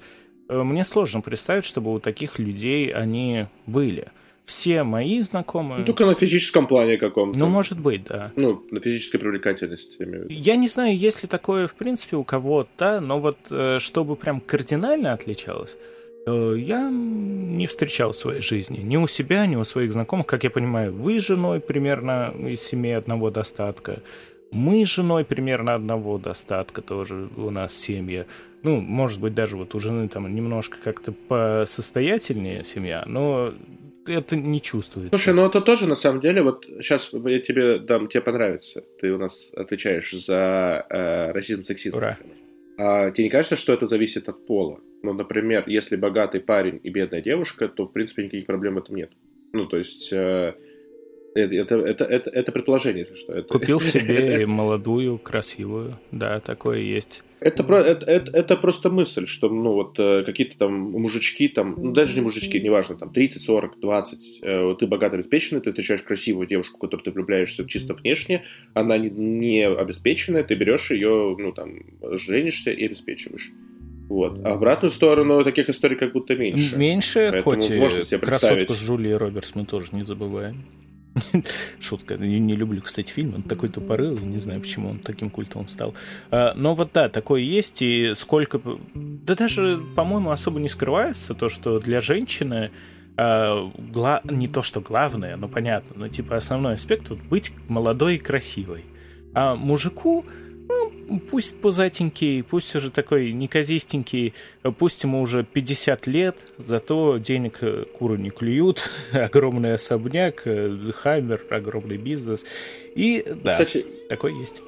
S1: э, мне сложно представить, чтобы у таких людей они были все мои знакомые...
S2: Ну, только на физическом плане каком-то.
S1: Ну, может быть, да.
S2: Ну, на физической привлекательности.
S1: Я не знаю, есть ли такое, в принципе, у кого-то, но вот э, чтобы прям кардинально отличалось, э, я не встречал в своей жизни. Ни у себя, ни у своих знакомых. Как я понимаю, вы с женой примерно из семьи одного достатка. Мы с женой примерно одного достатка тоже у нас семья. Ну, может быть, даже вот у жены там немножко как-то посостоятельнее семья, но это не чувствуется.
S2: Слушай, ну это тоже на самом деле, вот сейчас я тебе дам, тебе понравится. Ты у нас отвечаешь за э, расизм, сексизм.
S1: Ура.
S2: А тебе не кажется, что это зависит от пола? Ну, например, если богатый парень и бедная девушка, то, в принципе, никаких проблем в этом нет. Ну, то есть, э, Это, это, это, это предположение, если что. Это,
S1: Купил себе молодую, красивую. Да, такое есть.
S2: Это, про, это, это, это просто мысль, что ну вот э, какие-то там мужички, там, ну даже не мужички, неважно, там 30, 40, 20, э, ты богато обеспеченный, ты встречаешь красивую девушку, которую ты влюбляешься чисто внешне, она не, не обеспеченная, ты берешь ее, ну там, женишься и обеспечиваешь. Вот. А обратную сторону таких историй как будто меньше.
S1: Меньше, Поэтому хоть можно себе красотку с Джулией Робертс мы тоже не забываем. Шутка. Я не люблю, кстати, фильм. Он такой тупорылый. Не знаю, почему он таким культовым стал. А, но вот да, такое есть. И сколько... Да даже, по-моему, особо не скрывается то, что для женщины а, гла... не то, что главное, но понятно, но типа основной аспект вот быть молодой и красивой. А мужику ну, пусть пузатенький, пусть уже такой неказистенький, пусть ему уже 50 лет, зато денег э, куры не клюют, огромный особняк, э, хаммер, огромный бизнес. И да, Кстати, такой есть.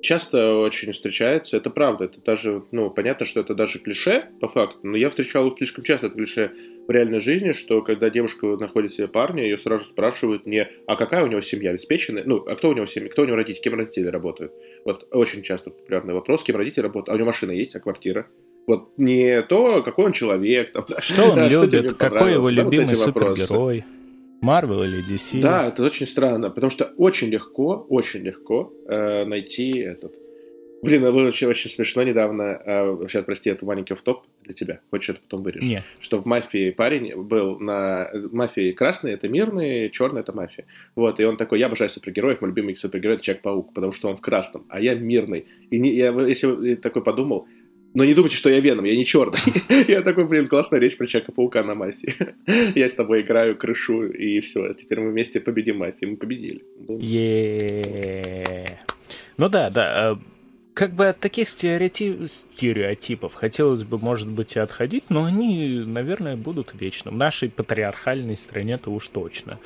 S2: часто очень встречается, это правда, это даже, ну, понятно, что это даже клише, по факту, но я встречал слишком часто это клише в реальной жизни, что когда девушка находит себе парня, ее сразу спрашивают не, а какая у него семья обеспеченная, ну, а кто у него семья, кто у него родители, кем родители работают. Вот очень часто популярный вопрос, кем родители работают, а у него машина есть, а квартира? Вот не то, какой он человек. Там,
S1: что он да, любит, что какой его любимый вот супергерой. Marvel или DC.
S2: Да, это очень странно, потому что очень легко, очень легко э, найти этот. Блин, это было очень, очень смешно недавно. Э, сейчас, прости, это маленький топ для тебя. Хочешь это потом вырежешь?
S1: Нет.
S2: Что в мафии парень был на... Мафии красный — это мирный, черный — это мафия. Вот, и он такой, я обожаю супергероев, мой любимый супергерой — это Человек-паук, потому что он в красном, а я мирный. И не, я, если такой подумал, но не думайте, что я Веном, я не черный. я такой, блин, классная речь про Человека-паука на мафии. я с тобой играю крышу, и все. Теперь мы вместе победим мафию. Мы победили.
S1: Ну да, да. А как бы от таких стереотипов хотелось бы, может быть, и отходить, но они, наверное, будут вечно. В нашей патриархальной стране-то уж точно.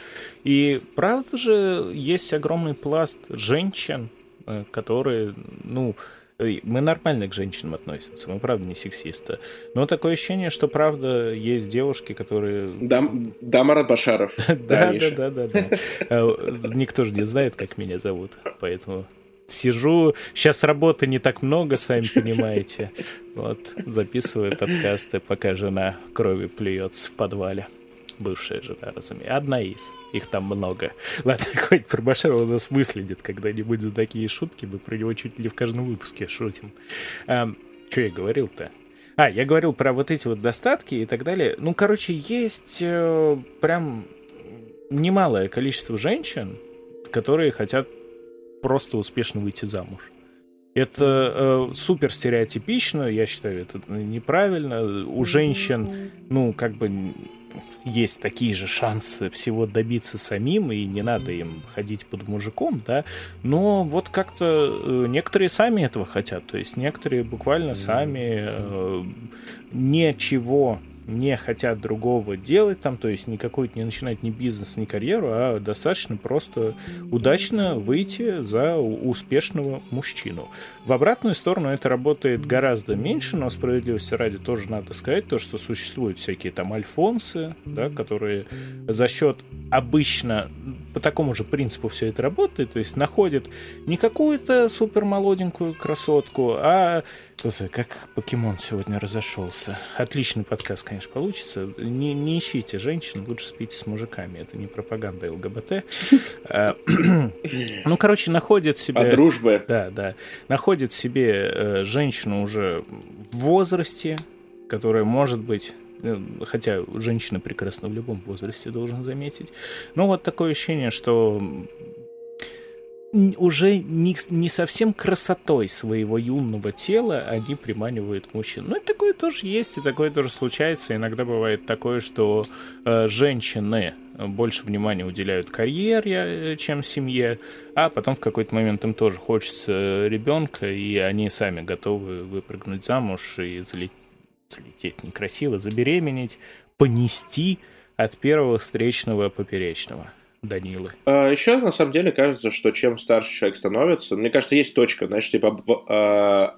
S1: И правда же есть огромный пласт женщин, э, которые, ну, мы нормально к женщинам относимся, мы правда не сексисты. Но такое ощущение, что правда есть девушки, которые...
S2: Дам, Дамарат Башаров.
S1: Да, да, да, да. А, никто же не знает, как меня зовут, поэтому сижу. Сейчас работы не так много, сами понимаете. Вот, записываю подкасты, пока жена крови плюется в подвале бывшая жена, разумеется. Одна из. Их там много. Ладно, хоть про Башарова у нас выследит когда-нибудь за такие шутки. Мы про него чуть ли в каждом выпуске шутим. А, что я говорил-то? А, я говорил про вот эти вот достатки и так далее. Ну, короче, есть э, прям немалое количество женщин, которые хотят просто успешно выйти замуж. Это э, супер стереотипично, я считаю, это неправильно. У женщин, ну, как бы есть такие же шансы всего добиться самим, и не надо им ходить под мужиком, да, но вот как-то э, некоторые сами этого хотят, то есть некоторые буквально сами э, ничего не хотят другого делать там, то есть никакой не начинать ни бизнес, ни карьеру, а достаточно просто удачно выйти за успешного мужчину. В обратную сторону это работает гораздо меньше, но справедливости ради тоже надо сказать, то, что существуют всякие там альфонсы, да, которые за счет обычно по такому же принципу все это работает, то есть находят не какую-то супер молоденькую красотку, а Слушай, как покемон сегодня разошелся. Отличный подкаст, конечно, получится. Не, не ищите женщин, лучше спите с мужиками. Это не пропаганда ЛГБТ. А, ну, короче, находит себе...
S2: А дружбы.
S1: Да, да. Находит себе э, женщину уже в возрасте, которая может быть э, хотя женщина прекрасна в любом возрасте, должен заметить. Но вот такое ощущение, что уже не, не совсем красотой своего юного тела они приманивают мужчин. Ну, и такое тоже есть, и такое тоже случается. Иногда бывает такое, что э, женщины больше внимания уделяют карьере, э, чем семье, а потом в какой-то момент им тоже хочется ребенка, и они сами готовы выпрыгнуть замуж и залететь, залететь некрасиво, забеременеть, понести от первого встречного поперечного. Данилы?
S2: А, еще, на самом деле, кажется, что чем старше человек становится, мне кажется, есть точка, знаешь, типа, а,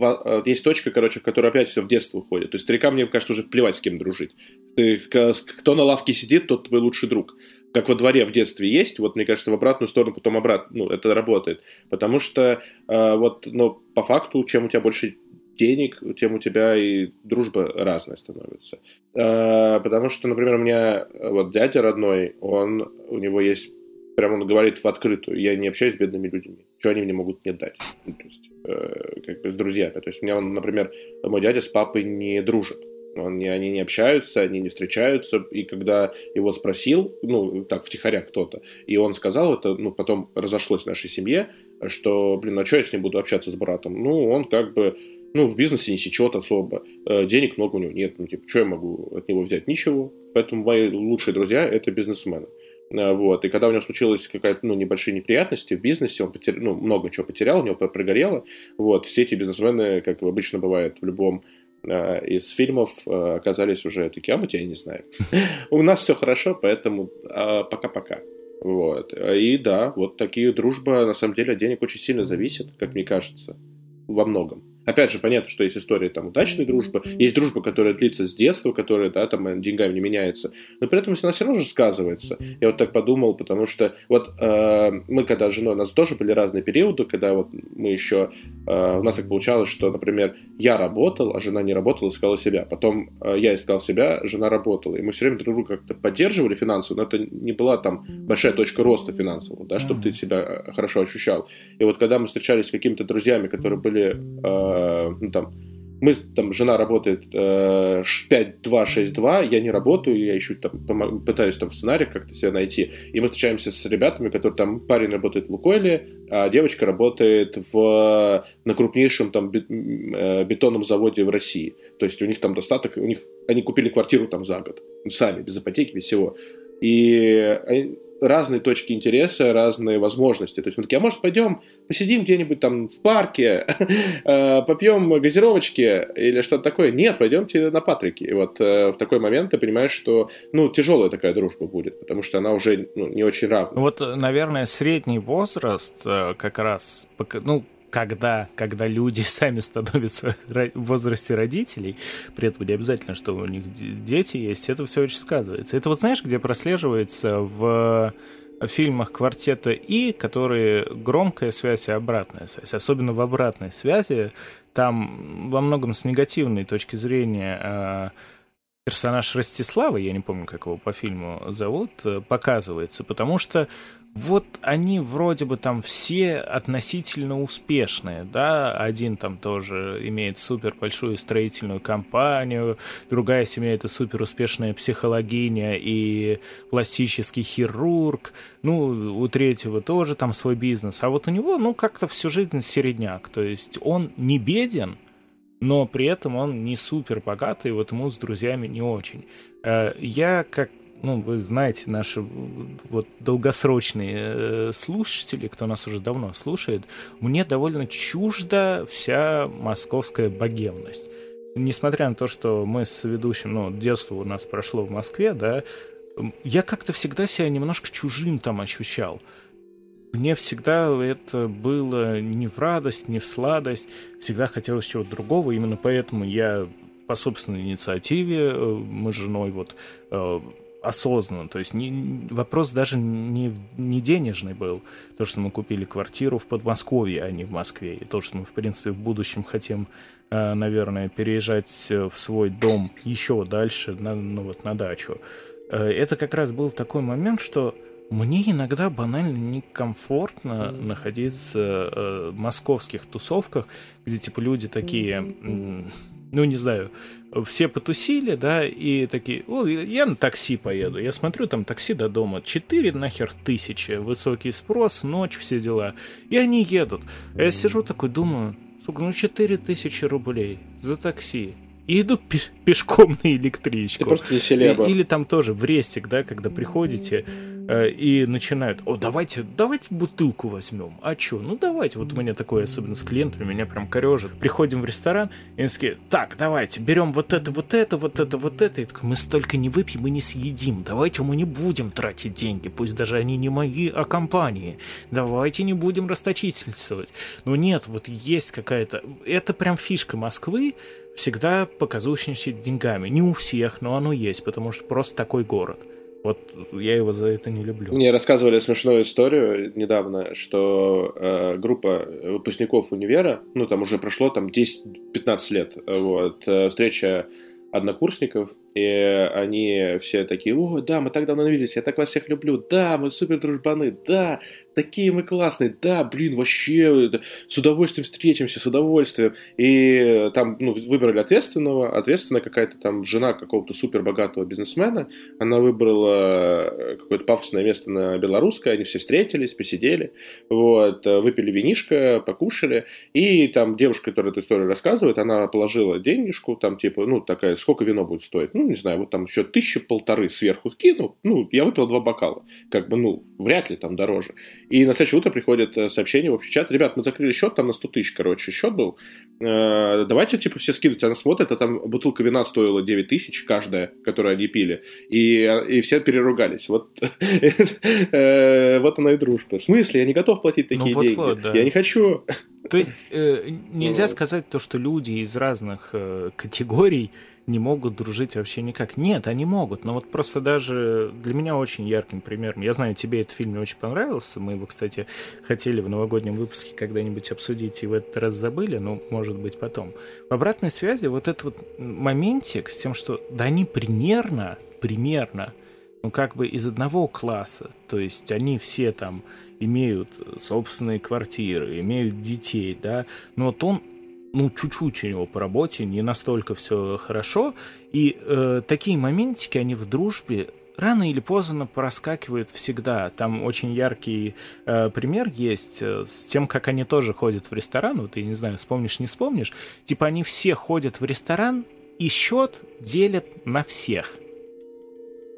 S2: а, есть точка, короче, в которой опять все в детство уходит. То есть старикам, мне кажется, уже плевать, с кем дружить. Ты, кто на лавке сидит, тот твой лучший друг. как во дворе в детстве есть, вот мне кажется, в обратную сторону потом обратно, ну, это работает. Потому что э, вот, ну, по факту, чем у тебя больше денег, тем у тебя и дружба разная становится. Э, потому что, например, у меня вот дядя родной, он, у него есть, прямо он говорит в открытую, я не общаюсь с бедными людьми, что они мне могут мне дать, ну, то есть, э, как бы с друзьями. То есть у меня, он, например, мой дядя с папой не дружит. Он, они не общаются, они не встречаются. И когда его спросил, ну, так, втихаря кто-то, и он сказал это, ну, потом разошлось в нашей семье, что, блин, а что я с ним буду общаться с братом? Ну, он как бы, ну, в бизнесе не сечет особо, э, денег много у него нет, ну, типа, что я могу от него взять? Ничего. Поэтому мои лучшие друзья – это бизнесмены. Э, вот. И когда у него случилась какая-то, ну, небольшие неприятности в бизнесе, он потерял, ну, много чего потерял, у него прогорело. Вот. Все эти бизнесмены, как обычно бывает в любом Э, из фильмов оказались уже такие, а мы тебя не знаем. У нас все хорошо, поэтому пока-пока. Вот. И да, вот такие дружба, на самом деле, от денег очень сильно зависит, как мне кажется, во многом. Опять же, понятно, что есть история там удачной дружбы, есть дружба, которая длится с детства, которая, да, там деньгами не меняется, но при этом она все равно же сказывается. Я вот так подумал, потому что вот э, мы когда с женой, у нас тоже были разные периоды, когда вот мы еще, э, у нас так получалось, что, например, я работал, а жена не работала, искала себя. Потом э, я искал себя, жена работала. И мы все время друг друга как-то поддерживали финансово, но это не была там большая точка роста финансового, да, чтобы ты себя э, хорошо ощущал. И вот когда мы встречались с какими-то друзьями, которые были э, Э, ну, там, мы, там, жена работает э, 5-2-6-2, я не работаю, я ищу, там, помог, пытаюсь там в сценариях как-то себя найти, и мы встречаемся с ребятами, которые там, парень работает в Лукойле, а девочка работает в, на крупнейшем там э, бетонном заводе в России. То есть у них там достаток, у них, они купили квартиру там за год, сами, без ипотеки, без всего. И разные точки интереса, разные возможности. То есть мы такие, а может пойдем посидим где-нибудь там в парке, э, попьем газировочки или что-то такое? Нет, пойдемте на Патрики. И вот э, в такой момент ты понимаешь, что ну тяжелая такая дружба будет, потому что она уже ну, не очень равна.
S1: Вот, наверное, средний возраст э, как раз, ну, когда, когда люди сами становятся в возрасте родителей, при этом не обязательно, что у них дети есть, это все очень сказывается. Это вот знаешь, где прослеживается в фильмах квартета И, которые громкая связь и обратная связь. Особенно в обратной связи, там во многом с негативной точки зрения а, персонаж Ростислава, я не помню, как его по фильму зовут, э, показывается, потому что вот они вроде бы там все относительно успешные, да, один там тоже имеет супер большую строительную компанию, другая семья это супер успешная психологиня и пластический хирург, ну, у третьего тоже там свой бизнес, а вот у него, ну, как-то всю жизнь середняк, то есть он не беден, но при этом он не супер богатый, вот ему с друзьями не очень. Э, я как ну, вы знаете, наши вот долгосрочные э, слушатели, кто нас уже давно слушает, мне довольно чужда вся московская богемность. Несмотря на то, что мы с ведущим, ну, детство у нас прошло в Москве, да, я как-то всегда себя немножко чужим там ощущал. Мне всегда это было не в радость, не в сладость, всегда хотелось чего-то другого, именно поэтому я по собственной инициативе, э, мы с женой вот э, осознанно. То есть не, вопрос даже не, не денежный был. То, что мы купили квартиру в Подмосковье, а не в Москве. И то, что мы, в принципе, в будущем хотим, э, наверное, переезжать в свой дом еще дальше, на, ну вот на дачу. Э, это как раз был такой момент, что мне иногда банально некомфортно находиться э, в московских тусовках, где типа люди такие, ну не знаю, все потусили, да, и такие, о, я на такси поеду. Я смотрю, там такси до дома 4 нахер тысячи, высокий спрос, ночь, все дела. И они едут. А я сижу такой, думаю, сука, ну 4 тысячи рублей за такси и иду пешком на электричку. Ты
S2: просто не селеба.
S1: Или там тоже в рестик, да, когда приходите э, и начинают, о, давайте, давайте бутылку возьмем. А чё? Ну давайте. Вот у меня такое, особенно с клиентами, меня прям корежит. Приходим в ресторан, и они такие, так, давайте, берем вот это, вот это, вот это, вот это. И такой, мы столько не выпьем и не съедим. Давайте мы не будем тратить деньги, пусть даже они не мои, а компании. Давайте не будем расточительствовать. Но нет, вот есть какая-то... Это прям фишка Москвы, всегда показушничать деньгами. Не у всех, но оно есть, потому что просто такой город. Вот я его за это не люблю.
S2: Мне рассказывали смешную историю недавно, что э, группа выпускников универа, ну там уже прошло там 10-15 лет, вот, э, встреча однокурсников, и они все такие, о, да, мы так давно не виделись, я так вас всех люблю, да, мы супер дружбаны, да, такие мы классные, да, блин, вообще, с удовольствием встретимся, с удовольствием. И там, ну, выбрали ответственного, ответственная какая-то там жена какого-то супер богатого бизнесмена, она выбрала э, какое-то пафосное место на Белорусской, они все встретились, посидели, вот, э, выпили винишко, покушали, и там девушка, которая эту историю рассказывает, она положила денежку, там, типа, ну, такая, сколько вино будет стоить? Ну, не знаю, вот там еще тысяча полторы сверху скину, ну, я выпил два бокала, как бы, ну, вряд ли там дороже. И на следующее утро приходит э, сообщение в общий чат, ребят, мы закрыли счет, там на 100 тысяч, короче, счет был, э, давайте, типа, все скидывать, она смотрит, а там бутылка вина стоила 9 тысяч каждая, которую они пили, и, и все переругались. Вот, э, вот она и дружба. В смысле? Я не готов платить такие ну, вот, деньги. Вот, да. Я не хочу.
S1: То есть э, нельзя сказать то, что люди из разных э, категорий не могут дружить вообще никак. Нет, они могут, но вот просто даже для меня очень ярким примером. Я знаю, тебе этот фильм не очень понравился. Мы его, кстати, хотели в новогоднем выпуске когда-нибудь обсудить и в этот раз забыли, но может быть потом. В обратной связи вот этот вот моментик с тем, что да они примерно, примерно, ну как бы из одного класса, то есть они все там имеют собственные квартиры, имеют детей, да, но вот он ну, чуть-чуть у него по работе, не настолько все хорошо. И э, такие моментики, они в дружбе рано или поздно проскакивают всегда. Там очень яркий э, пример есть э, с тем, как они тоже ходят в ресторан. Вот, я не знаю, вспомнишь, не вспомнишь. Типа они все ходят в ресторан и счет делят на всех.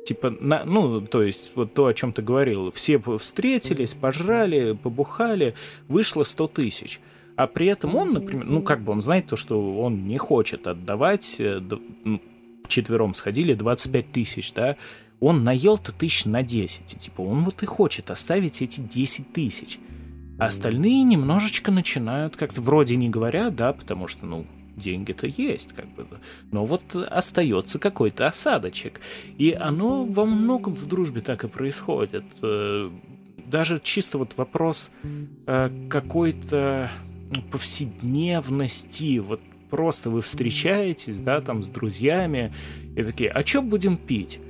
S1: Типа, на, ну, то есть, вот то, о чем ты говорил. Все встретились, пожрали, побухали, вышло 100 тысяч а при этом он, например, ну, как бы он знает то, что он не хочет отдавать, э, ну, четвером сходили, 25 тысяч, да, он наел-то тысяч на 10, и, типа, он вот и хочет оставить эти 10 тысяч. А остальные немножечко начинают как-то, вроде не говорят, да, потому что, ну, деньги-то есть, как бы, но вот остается какой-то осадочек. И оно во многом в дружбе так и происходит. Э, даже чисто вот вопрос э, какой-то повседневности, вот просто вы встречаетесь, да, там с друзьями, и такие, а что будем пить?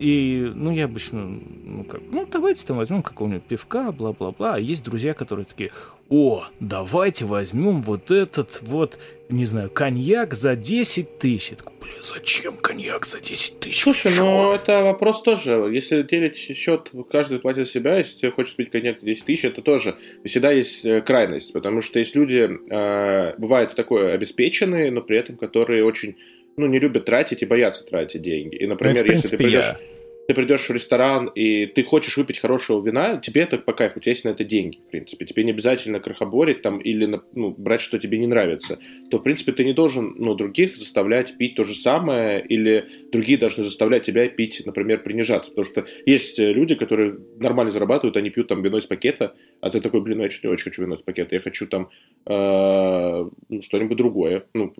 S1: И, ну, я обычно, ну, как, ну, давайте там возьмем какого-нибудь пивка, бла-бла-бла. А есть друзья, которые такие, о, давайте возьмем вот этот вот, не знаю, коньяк за 10 тысяч. Я такой, блин, зачем коньяк за 10 тысяч?
S2: Слушай, ну, это вопрос тоже. Если делить счет, каждый платит себя, если тебе хочешь пить коньяк за 10 тысяч, это тоже всегда есть э, крайность. Потому что есть люди, э, бывает такое, обеспеченные, но при этом которые очень ну, не любят тратить и боятся тратить деньги. И, например, ну, принципе, если ты придешь... Я ты придешь в ресторан, и ты хочешь выпить хорошего вина, тебе это по кайфу, у тебя есть на это деньги, в принципе. Тебе не обязательно крохоборить там или ну, брать, что тебе не нравится. То, в принципе, ты не должен ну, других заставлять пить то же самое, или другие должны заставлять тебя пить, например, принижаться. Потому что есть люди, которые нормально зарабатывают, они пьют там вино из пакета, а ты такой, блин, ну, я что-то не очень хочу вино из пакета, я хочу там э, ну, что-нибудь другое, ну,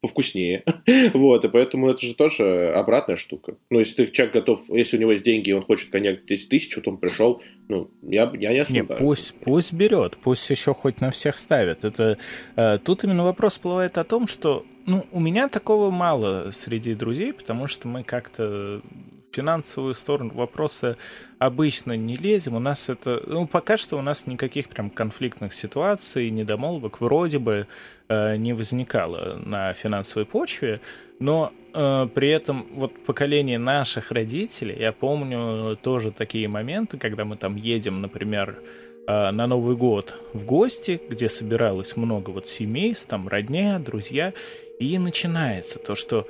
S2: повкуснее. вот, и поэтому это же тоже обратная штука. Ну, если ты человек готов, если у него есть деньги, и он хочет коньяк 10 тысяч, вот он пришел, ну, я, я не осуждаю.
S1: Не, пусть, пусть берет, пусть еще хоть на всех ставит. Это, э, тут именно вопрос всплывает о том, что ну, у меня такого мало среди друзей, потому что мы как-то финансовую сторону вопроса обычно не лезем. У нас это... Ну, пока что у нас никаких прям конфликтных ситуаций, недомолвок вроде бы э, не возникало на финансовой почве, но э, при этом вот поколение наших родителей, я помню тоже такие моменты, когда мы там едем, например, э, на Новый год в гости, где собиралось много вот семей, там родня, друзья, и начинается то, что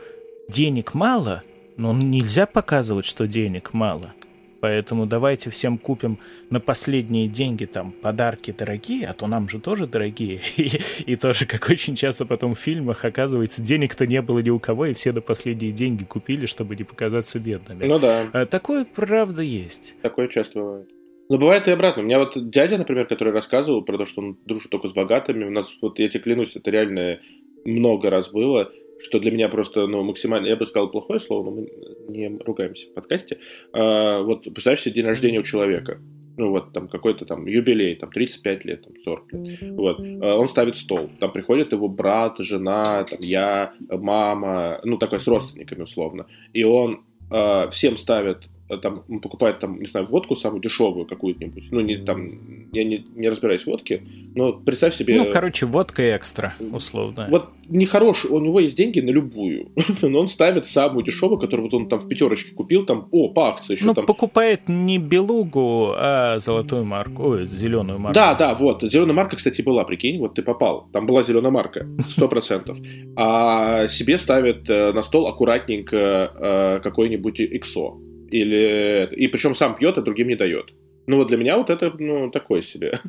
S1: денег мало, но нельзя показывать, что денег мало. Поэтому давайте всем купим на последние деньги там подарки дорогие, а то нам же тоже дорогие. И, и тоже, как очень часто потом в фильмах оказывается, денег-то не было ни у кого, и все до последние деньги купили, чтобы не показаться бедными.
S2: Ну да.
S1: А, такое правда есть.
S2: Такое часто бывает. Но бывает и обратно. У меня вот дядя, например, который рассказывал про то, что он дружит только с богатыми, у нас, вот я тебе клянусь, это реально много раз было. Что для меня просто, ну, максимально, я бы сказал плохое слово, но мы не ругаемся в подкасте. А, вот представляешь себе день рождения у человека, ну вот там какой-то там юбилей, там 35 лет, там 40 лет, вот, а, он ставит стол, там приходит его брат, жена, там я, мама, ну такой с родственниками условно, и он э, всем ставит там покупает там, не знаю, водку самую дешевую какую-нибудь. Ну, не там, я не, не разбираюсь в водке, но представь себе...
S1: Ну, короче, водка экстра, условно.
S2: Вот нехороший, у него есть деньги на любую, но он ставит самую дешевую, которую вот он там в пятерочке купил, там, о, по акции еще
S1: ну,
S2: там.
S1: покупает не белугу, а золотую марку, ой, зеленую марку.
S2: Да, да, вот, зеленая марка, кстати, была, прикинь, вот ты попал, там была зеленая марка, сто процентов. А себе ставит э, на стол аккуратненько э, какой-нибудь иксо или... И причем сам пьет, а другим не дает. Ну вот для меня вот это, ну, такое себе.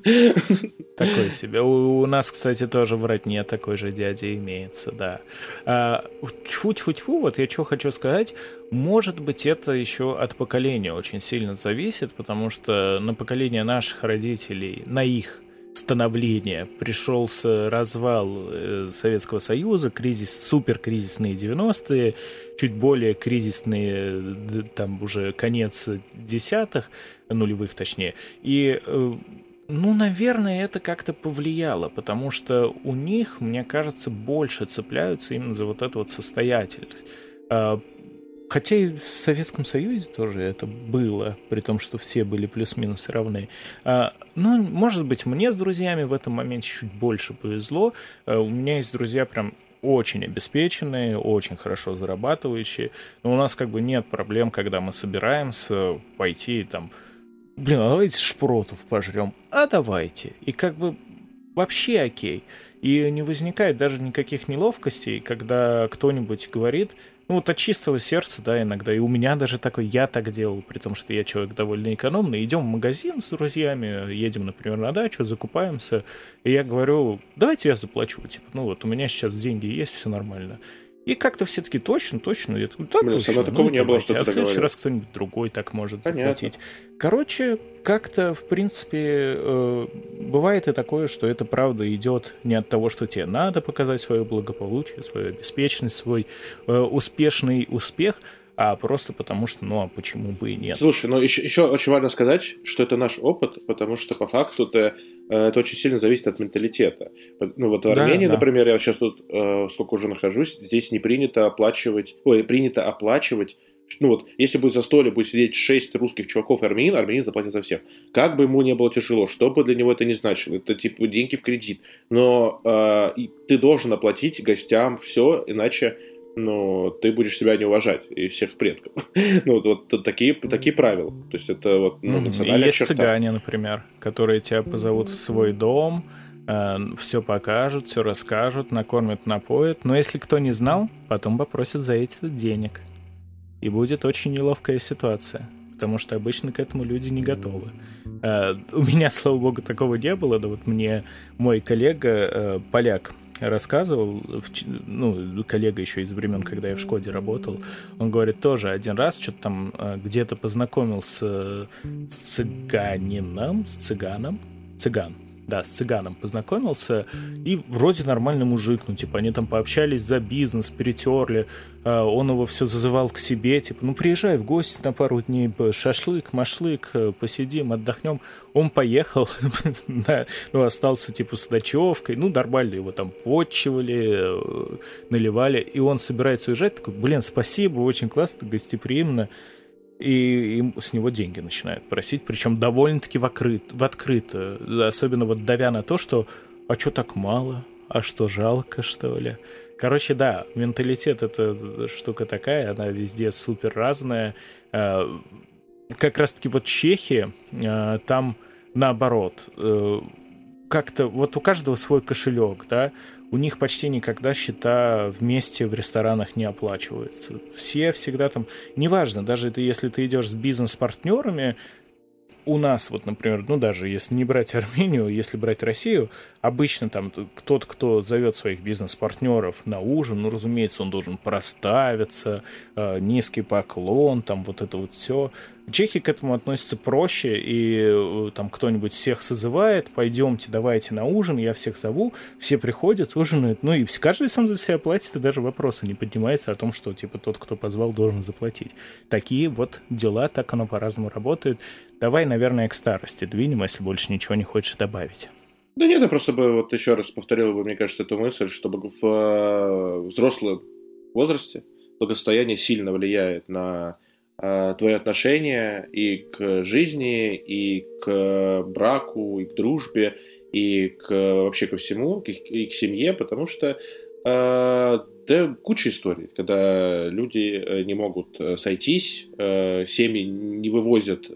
S1: Такое себе. У, у нас, кстати, тоже в родне такой же дядя имеется, да. А, тьфу-тьфу-тьфу, вот я что хочу сказать. Может быть, это еще от поколения очень сильно зависит, потому что на поколение наших родителей, на их становления пришелся развал э, Советского Союза, кризис, суперкризисные 90-е, чуть более кризисные, там уже конец десятых, нулевых точнее. И э, ну, наверное, это как-то повлияло, потому что у них, мне кажется, больше цепляются именно за вот эту вот состоятельность. Хотя и в Советском Союзе тоже это было, при том, что все были плюс-минус равны. А, ну, может быть, мне с друзьями в этом моменте чуть больше повезло. А, у меня есть друзья прям очень обеспеченные, очень хорошо зарабатывающие. Но у нас как бы нет проблем, когда мы собираемся пойти там, блин, а давайте шпротов пожрем. А давайте. И как бы вообще окей. И не возникает даже никаких неловкостей, когда кто-нибудь говорит, ну, вот от чистого сердца, да, иногда. И у меня даже такой, я так делал, при том, что я человек довольно экономный. Идем в магазин с друзьями, едем, например, на дачу, закупаемся. И я говорю, давайте я заплачу. Типа, ну вот, у меня сейчас деньги есть, все нормально. И как-то все таки точно, точно. Я такой, да,
S2: Блин,
S1: точно.
S2: такого ну, не было, что
S1: А в следующий раз кто-нибудь другой так может
S2: Понятно.
S1: заплатить. Короче, как-то, в принципе, э, бывает и такое, что это правда идет не от того, что тебе надо показать свое благополучие, свою обеспеченность, свой э, успешный успех, а просто потому что, ну, а почему бы и нет.
S2: Слушай, ну еще, еще очень важно сказать, что это наш опыт, потому что по факту Э, это очень сильно зависит от менталитета. Ну вот в Армении, да, да. например, я сейчас тут э, сколько уже нахожусь, здесь не принято оплачивать, ой, принято оплачивать ну вот, если будет за столе будет сидеть шесть русских чуваков и армянин, армянин заплатит за всех. Как бы ему не было тяжело, что бы для него это не значило, это типа деньги в кредит. Но э, ты должен оплатить гостям все, иначе но ты будешь себя не уважать и всех предков. ну, вот, вот такие, такие правила. То есть это вот ну,
S1: национальная Есть черта. цыгане, например, которые тебя позовут в свой дом, э, все покажут, все расскажут, накормят, напоят. Но если кто не знал, потом попросят за эти денег. И будет очень неловкая ситуация, потому что обычно к этому люди не готовы. Э, у меня, слава богу, такого не было, да вот мне мой коллега, э, поляк, рассказывал, ну, коллега еще из времен, когда я в Шкоде работал, он говорит, тоже один раз что-то там э, где-то познакомился с цыганином, с цыганом, цыган, да, с цыганом познакомился, и вроде нормальный мужик, ну, типа, они там пообщались за бизнес, перетерли, а он его все зазывал к себе, типа, ну, приезжай в гости на пару дней, шашлык, машлык, э, посидим, отдохнем. Он поехал, ну, остался, типа, с ночевкой, ну, нормально его там почивали, э, наливали, и он собирается уезжать, такой, блин, спасибо, очень классно, гостеприимно, и, и с него деньги начинают просить, причем довольно-таки в, открыт, в открыто, особенно вот давя на то, что «а что так мало? А что, жалко, что ли?» Короче, да, менталитет — это штука такая, она везде супер разная. Э, как раз-таки вот Чехия, э, там наоборот, э, как-то вот у каждого свой кошелек, да, у них почти никогда счета вместе в ресторанах не оплачиваются. Все всегда там, неважно, даже это если ты идешь с бизнес-партнерами, у нас, вот, например, ну, даже если не брать Армению, если брать Россию, обычно там кто-то, кто зовет своих бизнес-партнеров на ужин, ну, разумеется, он должен проставиться, э, низкий поклон, там вот это вот все. Чехи к этому относятся проще, и э, там кто-нибудь всех созывает, пойдемте, давайте на ужин, я всех зову, все приходят, ужинают, ну и каждый сам за себя платит, и даже вопроса не поднимается о том, что типа тот, кто позвал, должен заплатить. Такие вот дела, так оно по-разному работает. Давай, наверное, к старости двинем, если больше ничего не хочешь добавить.
S2: Да нет, я просто бы вот еще раз повторил бы, мне кажется, эту мысль, чтобы в э, взрослом возрасте благосостояние сильно влияет на э, твои отношения и к жизни, и к браку, и к дружбе, и к, вообще ко всему, и к семье, потому что э, да, куча историй, когда люди не могут сойтись, семьи не вывозят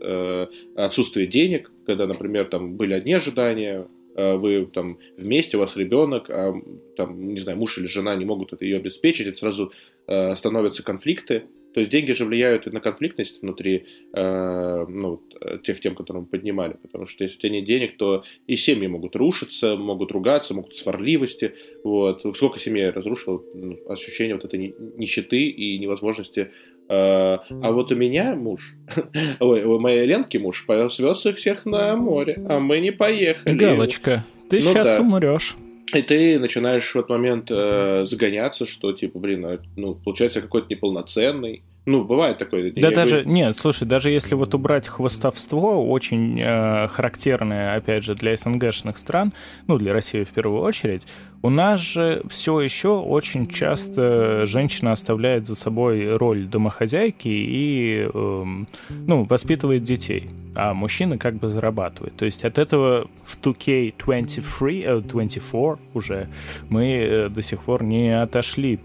S2: отсутствие денег, когда, например, там были одни ожидания, Э, вы там вместе, у вас ребенок, а там, не знаю, муж или жена не могут это ее обеспечить, это сразу э, становятся конфликты. То есть деньги же влияют и на конфликтность внутри э, ну, тех тем, которые мы поднимали. Потому что если у тебя нет денег, то и семьи могут рушиться, могут ругаться, могут сварливости. Вот. Сколько семей разрушило ну, ощущение вот этой нищеты и невозможности а, а вот у меня муж, ой, у моей Ленки муж свез их всех на море, а мы не поехали.
S1: Галочка, ты ну, сейчас да. умрешь.
S2: И ты начинаешь в этот момент э, загоняться, что типа, блин, а, ну, получается какой-то неполноценный, ну, бывает такое.
S1: Да даже, говорю... нет, слушай, даже если вот убрать хвостовство, очень э, характерное, опять же, для СНГшных стран, ну, для России в первую очередь, у нас же все еще очень часто женщина оставляет за собой роль домохозяйки и, э, ну, воспитывает детей, а мужчина как бы зарабатывает. То есть от этого в 2K23, э, 24 уже мы э, до сих пор не отошли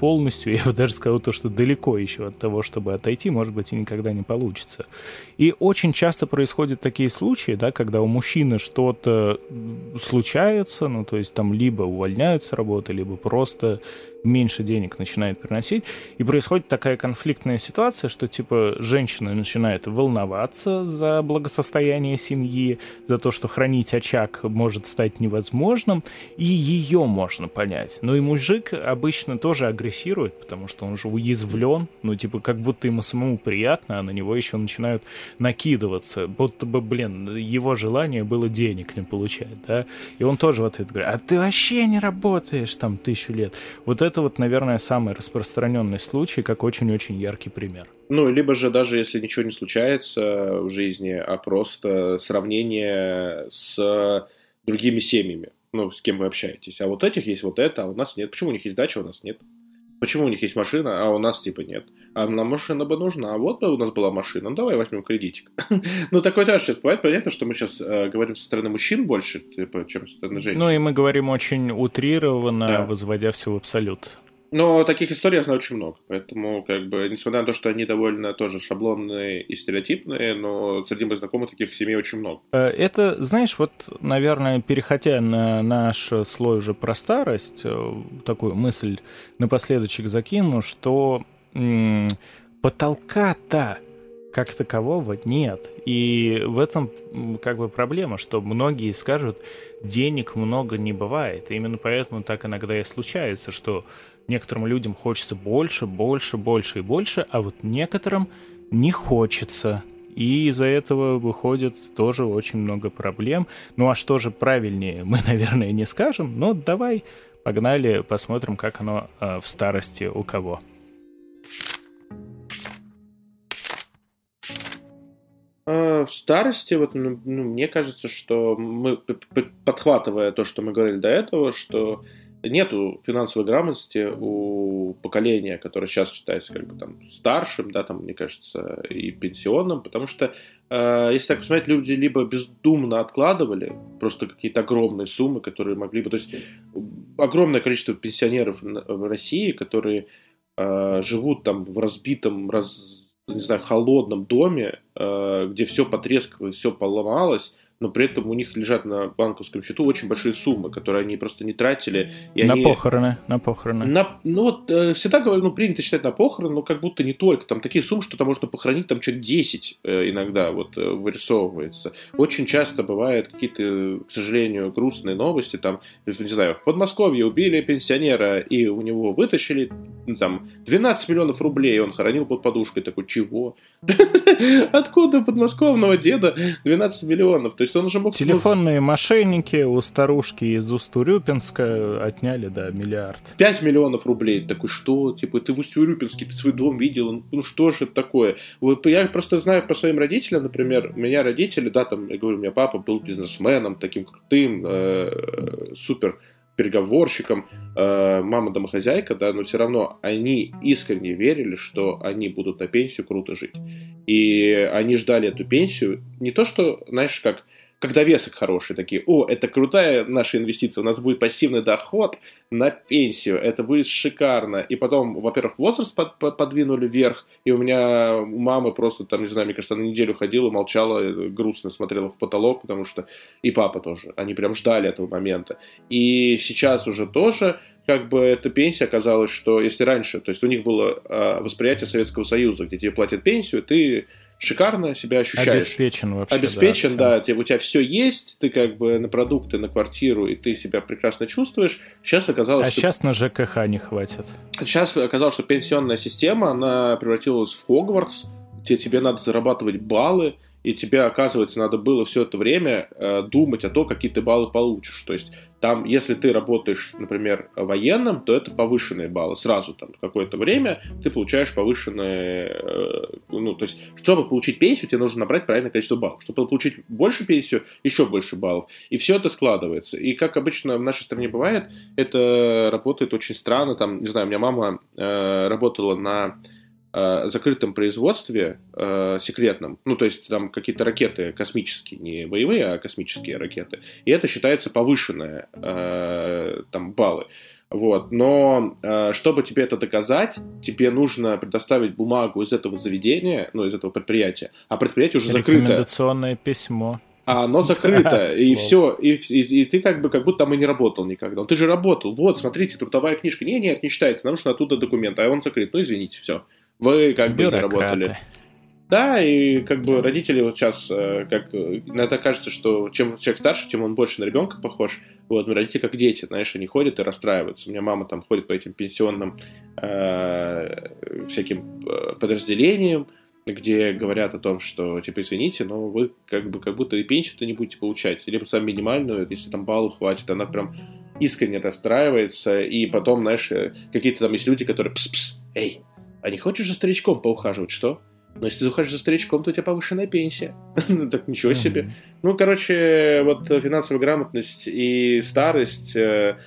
S1: полностью, я бы даже сказал то, что далеко еще от того, чтобы отойти, может быть, и никогда не получится. И очень часто происходят такие случаи, да, когда у мужчины что-то случается, ну, то есть там либо увольняются с работы, либо просто меньше денег начинает приносить, и происходит такая конфликтная ситуация, что типа женщина начинает волноваться за благосостояние семьи, за то, что хранить очаг может стать невозможным, и ее можно понять. Но и мужик обычно тоже агрессирует, потому что он же уязвлен, ну типа как будто ему самому приятно, а на него еще начинают накидываться, будто бы, блин, его желание было денег не получать, да, и он тоже в ответ говорит, а ты вообще не работаешь там тысячу лет. Вот это вот, наверное, самый распространенный случай, как очень-очень яркий пример.
S2: Ну, либо же даже если ничего не случается в жизни, а просто сравнение с другими семьями, ну, с кем вы общаетесь. А вот этих есть вот это, а у нас нет. Почему у них есть дача, а у нас нет? Почему у них есть машина, а у нас типа нет? А нам машина бы нужна, а вот бы у нас была машина, ну давай возьмем кредитик. ну такое тоже сейчас бывает, понятно, что мы сейчас э, говорим со стороны мужчин больше, типа, чем со стороны женщин.
S1: Ну и мы говорим очень утрированно, да. возводя все в абсолют.
S2: Но таких историй я знаю очень много, поэтому, как бы, несмотря на то, что они довольно тоже шаблонные и стереотипные, но среди моих знакомых таких семей очень много.
S1: Э, это, знаешь, вот, наверное, переходя на наш слой уже про старость, э, такую мысль напоследочек закину, что потолка-то как такового нет. И в этом как бы проблема, что многие скажут, денег много не бывает. И именно поэтому так иногда и случается, что некоторым людям хочется больше, больше, больше и больше, а вот некоторым не хочется. И из-за этого выходит тоже очень много проблем. Ну а что же правильнее, мы, наверное, не скажем, но давай погнали, посмотрим, как оно э, в старости у кого.
S2: А, в старости, вот, ну, ну, мне кажется, что мы, подхватывая то, что мы говорили до этого, что нету финансовой грамотности у поколения, которое сейчас считается как бы там старшим, да, там, мне кажется, и пенсионным, потому что, э, если так посмотреть, люди либо бездумно откладывали просто какие-то огромные суммы, которые могли бы, то есть огромное количество пенсионеров в России, которые э, живут там в разбитом, раз, не знаю, холодном доме, э, где все потрескалось, все поломалось, но при этом у них лежат на банковском счету очень большие суммы, которые они просто не тратили.
S1: И на они... похороны, на похороны.
S2: На, ну вот э, всегда говорю, ну принято считать на похороны, но как будто не только. Там такие суммы, что там можно похоронить там что-то 10 э, иногда вот э, вырисовывается. Очень часто бывают какие-то, к сожалению, грустные новости. Там, не знаю, в Подмосковье убили пенсионера, и у него вытащили ну, там 12 миллионов рублей, он хоронил под подушкой. Такой, чего? Откуда подмосковного деда 12 миллионов? То есть он уже
S1: мог... Телефонные мошенники у старушки из Устурюпинска отняли, да, миллиард.
S2: 5 миллионов рублей. Такой, что? Типа, ты в Устурюпинске, ты свой дом видел? Ну, что же это такое? Вот я просто знаю по своим родителям, например, у меня родители, да, там, я говорю, у меня папа был бизнесменом, таким крутым, э, супер переговорщиком, э, мама домохозяйка, да, но все равно они искренне верили, что они будут на пенсию круто жить. И они ждали эту пенсию не то, что, знаешь, как как довесок хороший, такие, о, это крутая наша инвестиция, у нас будет пассивный доход на пенсию, это будет шикарно. И потом, во-первых, возраст под, под, подвинули вверх, и у меня у мамы просто, там, не знаю, мне кажется, на неделю ходила, молчала, грустно смотрела в потолок, потому что и папа тоже, они прям ждали этого момента. И сейчас уже тоже как бы эта пенсия оказалась, что если раньше, то есть у них было э, восприятие Советского Союза, где тебе платят пенсию, ты шикарно себя ощущаешь.
S1: Обеспечен вообще.
S2: Обеспечен, да, да. У тебя все есть, ты как бы на продукты, на квартиру, и ты себя прекрасно чувствуешь. Сейчас оказалось,
S1: а что... сейчас на ЖКХ не хватит.
S2: Сейчас оказалось, что пенсионная система, она превратилась в Хогвартс, где тебе надо зарабатывать баллы, и тебе, оказывается, надо было все это время э, думать о том, какие ты баллы получишь. То есть там, если ты работаешь, например, военным, то это повышенные баллы. Сразу там какое-то время ты получаешь повышенные... Э, ну, то есть, чтобы получить пенсию, тебе нужно набрать правильное количество баллов. Чтобы получить больше пенсию, еще больше баллов. И все это складывается. И как обычно в нашей стране бывает, это работает очень странно. Там, не знаю, у меня мама э, работала на закрытом производстве э, секретном, ну, то есть там какие-то ракеты космические, не боевые, а космические ракеты, и это считается повышенные э, там баллы. Вот. Но э, чтобы тебе это доказать, тебе нужно предоставить бумагу из этого заведения, ну, из этого предприятия, а предприятие уже закрыто.
S1: Рекомендационное письмо.
S2: А оно закрыто, и все, и, и, и ты как бы как будто там и не работал никогда. Ты же работал, вот, смотрите, трудовая книжка. Не, нет, не считается, нам нужно оттуда документ, а он закрыт. Ну, извините, все. Вы как бы не работали. Да, и как бы родители вот сейчас, э, как иногда кажется, что чем человек старше, тем он больше на ребенка похож. Вот, но родители как дети, знаешь, они ходят и расстраиваются. У меня мама там ходит по этим пенсионным э, всяким э, подразделениям, где говорят о том, что, типа, извините, но вы как бы как будто и пенсию-то не будете получать, либо сам минимальную, если там баллов хватит, она прям искренне расстраивается, и потом, знаешь, э, какие-то там есть люди, которые пс-пс, эй, а не хочешь за старичком поухаживать, что? Но если ты ухаживаешь за старичком, то у тебя повышенная пенсия. ну, так ничего себе. Ну, короче, вот финансовая грамотность и старость... Э,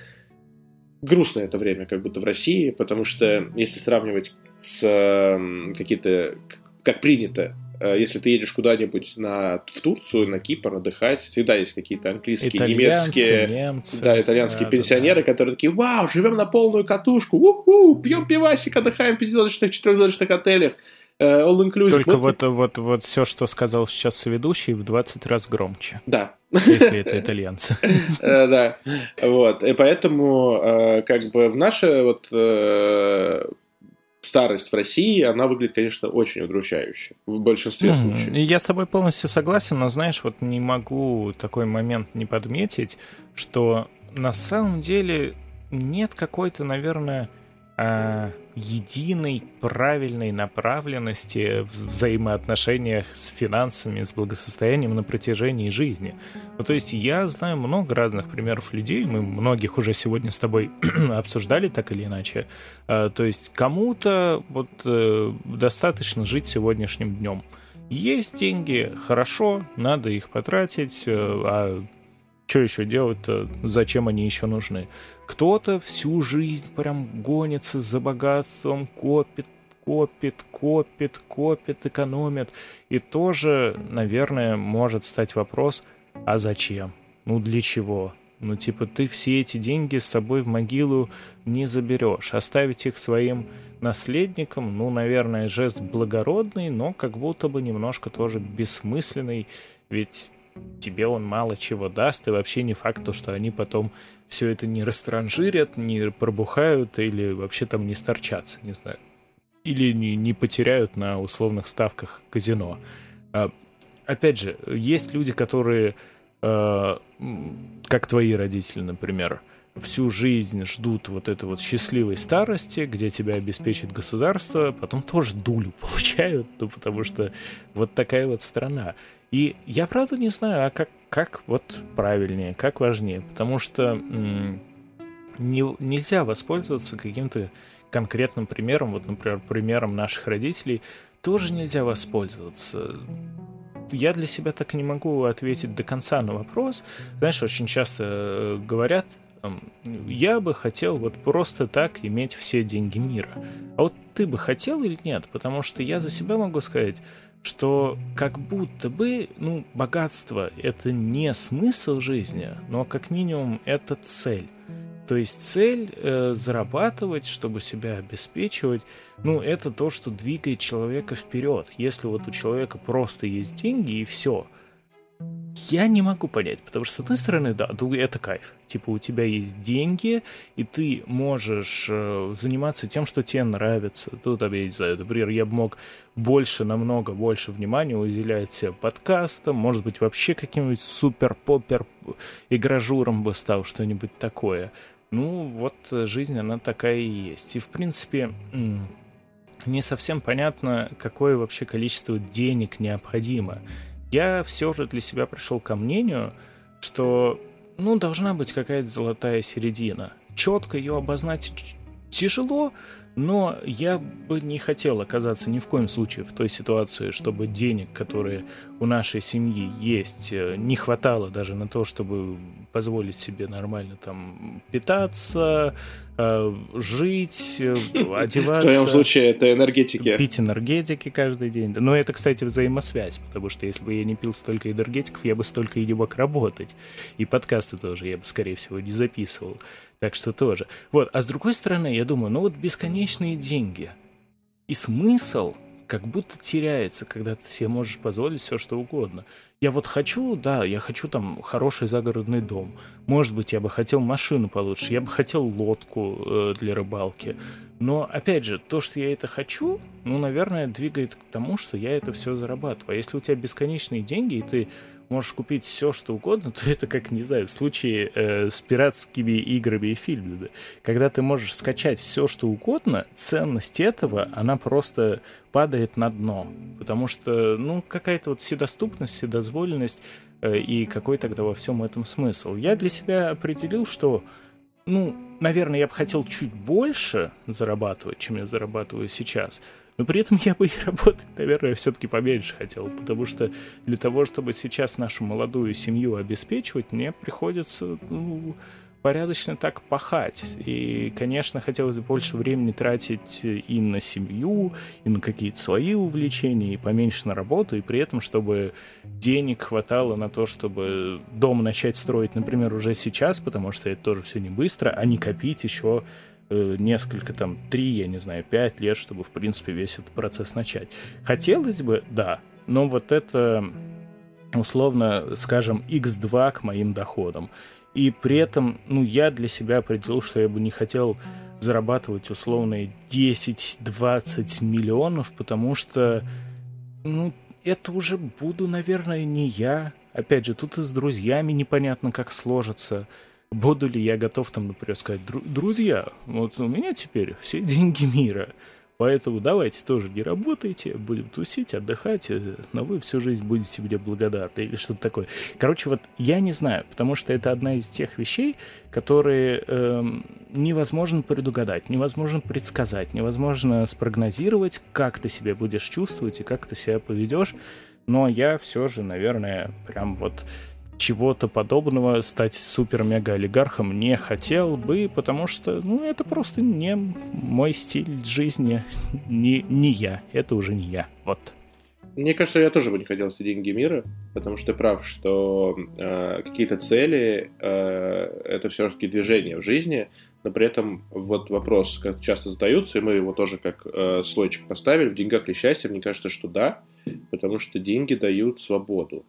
S2: грустное это время, как будто в России, потому что если сравнивать с э, какие-то... Как принято если ты едешь куда-нибудь на, в Турцию, на Кипр отдыхать, всегда есть какие-то английские, Итальянцы, немецкие, немцы, да, итальянские да, пенсионеры, да, да. которые такие, вау, живем на полную катушку, у-ху, пьем пивасик, отдыхаем в пятизвездочных, четырехзвездочных отелях.
S1: Э, all inclusive. Только вот, вот, вот, вот все, что сказал сейчас ведущий, в 20 раз громче.
S2: Да.
S1: Если это итальянцы.
S2: Э, да. Вот. И поэтому, как бы в наше вот старость в России, она выглядит, конечно, очень удручающе в большинстве mm-hmm. случаев.
S1: Я с тобой полностью согласен, но знаешь, вот не могу такой момент не подметить, что на самом деле нет какой-то, наверное, э, единой правильной направленности в взаимоотношениях с финансами, с благосостоянием на протяжении жизни. Ну, то есть я знаю много разных примеров людей, мы многих уже сегодня с тобой обсуждали так или иначе. Э, то есть кому-то вот э, достаточно жить сегодняшним днем. Есть деньги, хорошо, надо их потратить, э, а что еще делать-то? Зачем они еще нужны? Кто-то всю жизнь прям гонится за богатством, копит, копит, копит, копит, экономит. И тоже, наверное, может стать вопрос, а зачем? Ну для чего? Ну типа ты все эти деньги с собой в могилу не заберешь. Оставить их своим наследникам, ну, наверное, жест благородный, но как будто бы немножко тоже бессмысленный. Ведь тебе он мало чего даст, и вообще не факт, то, что они потом все это не растранжирят, не пробухают или вообще там не сторчатся, не знаю. Или не, не потеряют на условных ставках казино. А, опять же, есть люди, которые, э, как твои родители, например, всю жизнь ждут вот этой вот счастливой старости, где тебя обеспечит государство, потом тоже дулю получают, ну, потому что вот такая вот страна. И я правда не знаю, а как, как вот правильнее, как важнее, потому что м- не, нельзя воспользоваться каким-то конкретным примером, вот, например, примером наших родителей, тоже нельзя воспользоваться. Я для себя так и не могу ответить до конца на вопрос. Знаешь, очень часто э, говорят, я бы хотел вот просто так иметь все деньги мира. А вот ты бы хотел или нет? Потому что я за себя могу сказать, что как будто бы, ну, богатство — это не смысл жизни, но как минимум это цель. То есть цель э, зарабатывать, чтобы себя обеспечивать, ну, это то, что двигает человека вперед. Если вот у человека просто есть деньги и все — я не могу понять, потому что, с одной стороны, да, это кайф. Типа, у тебя есть деньги, и ты можешь э, заниматься тем, что тебе нравится. Тут, я не знаю, например, я бы мог больше, намного больше внимания уделять подкастам, может быть, вообще каким-нибудь супер-попер игражуром бы стал, что-нибудь такое. Ну, вот жизнь, она такая и есть. И, в принципе, не совсем понятно, какое вообще количество денег необходимо я все же для себя пришел ко мнению, что, ну, должна быть какая-то золотая середина. Четко ее обозначить тяжело, но я бы не хотел оказаться ни в коем случае в той ситуации, чтобы денег, которые у нашей семьи есть, э, не хватало даже на то, чтобы позволить себе нормально там питаться, э, жить, э, одеваться. В
S2: твоем случае это энергетики.
S1: Пить энергетики каждый день. Но это, кстати, взаимосвязь, потому что если бы я не пил столько энергетиков, я бы столько и не мог работать. И подкасты тоже я бы, скорее всего, не записывал. Так что тоже. Вот. А с другой стороны, я думаю, ну вот бесконечные деньги. И смысл как будто теряется, когда ты себе можешь позволить все, что угодно. Я вот хочу, да, я хочу там хороший загородный дом. Может быть, я бы хотел машину получше, я бы хотел лодку э, для рыбалки. Но, опять же, то, что я это хочу, ну, наверное, двигает к тому, что я это все зарабатываю. А если у тебя бесконечные деньги, и ты можешь купить все, что угодно, то это как, не знаю, в случае э, с пиратскими играми и фильмами. Когда ты можешь скачать все, что угодно, ценность этого, она просто падает на дно. Потому что, ну, какая-то вот вседоступность, вседозволенность, э, и какой тогда во всем этом смысл. Я для себя определил, что ну, наверное, я бы хотел чуть больше зарабатывать, чем я зарабатываю сейчас. Но при этом я бы и работать, наверное, все-таки поменьше хотел, потому что для того, чтобы сейчас нашу молодую семью обеспечивать, мне приходится ну, порядочно так пахать. И, конечно, хотелось бы больше времени тратить и на семью, и на какие-то свои увлечения, и поменьше на работу, и при этом, чтобы денег хватало на то, чтобы дом начать строить, например, уже сейчас, потому что это тоже все не быстро, а не копить еще несколько, там, три, я не знаю, пять лет, чтобы, в принципе, весь этот процесс начать. Хотелось бы, да, но вот это, условно, скажем, x2 к моим доходам. И при этом, ну, я для себя определил, что я бы не хотел зарабатывать условные 10-20 миллионов, потому что, ну, это уже буду, наверное, не я. Опять же, тут и с друзьями непонятно, как сложится буду ли я готов там, например, сказать, друзья, вот у меня теперь все деньги мира, поэтому давайте тоже не работайте, будем тусить, отдыхать, э, но вы всю жизнь будете мне благодарны или что-то такое. Короче, вот я не знаю, потому что это одна из тех вещей, которые э, невозможно предугадать, невозможно предсказать, невозможно спрогнозировать, как ты себя будешь чувствовать и как ты себя поведешь, но я все же, наверное, прям вот чего-то подобного, стать супер-мега-олигархом не хотел бы, потому что, ну, это просто не мой стиль жизни, не, не я, это уже не я, вот.
S2: Мне кажется, я тоже бы не хотел все деньги мира, потому что ты прав, что э, какие-то цели э, это все-таки движение в жизни, но при этом вот вопрос как часто задаются, и мы его тоже как э, слойчик поставили, в деньгах ли счастье, мне кажется, что да, потому что деньги дают свободу.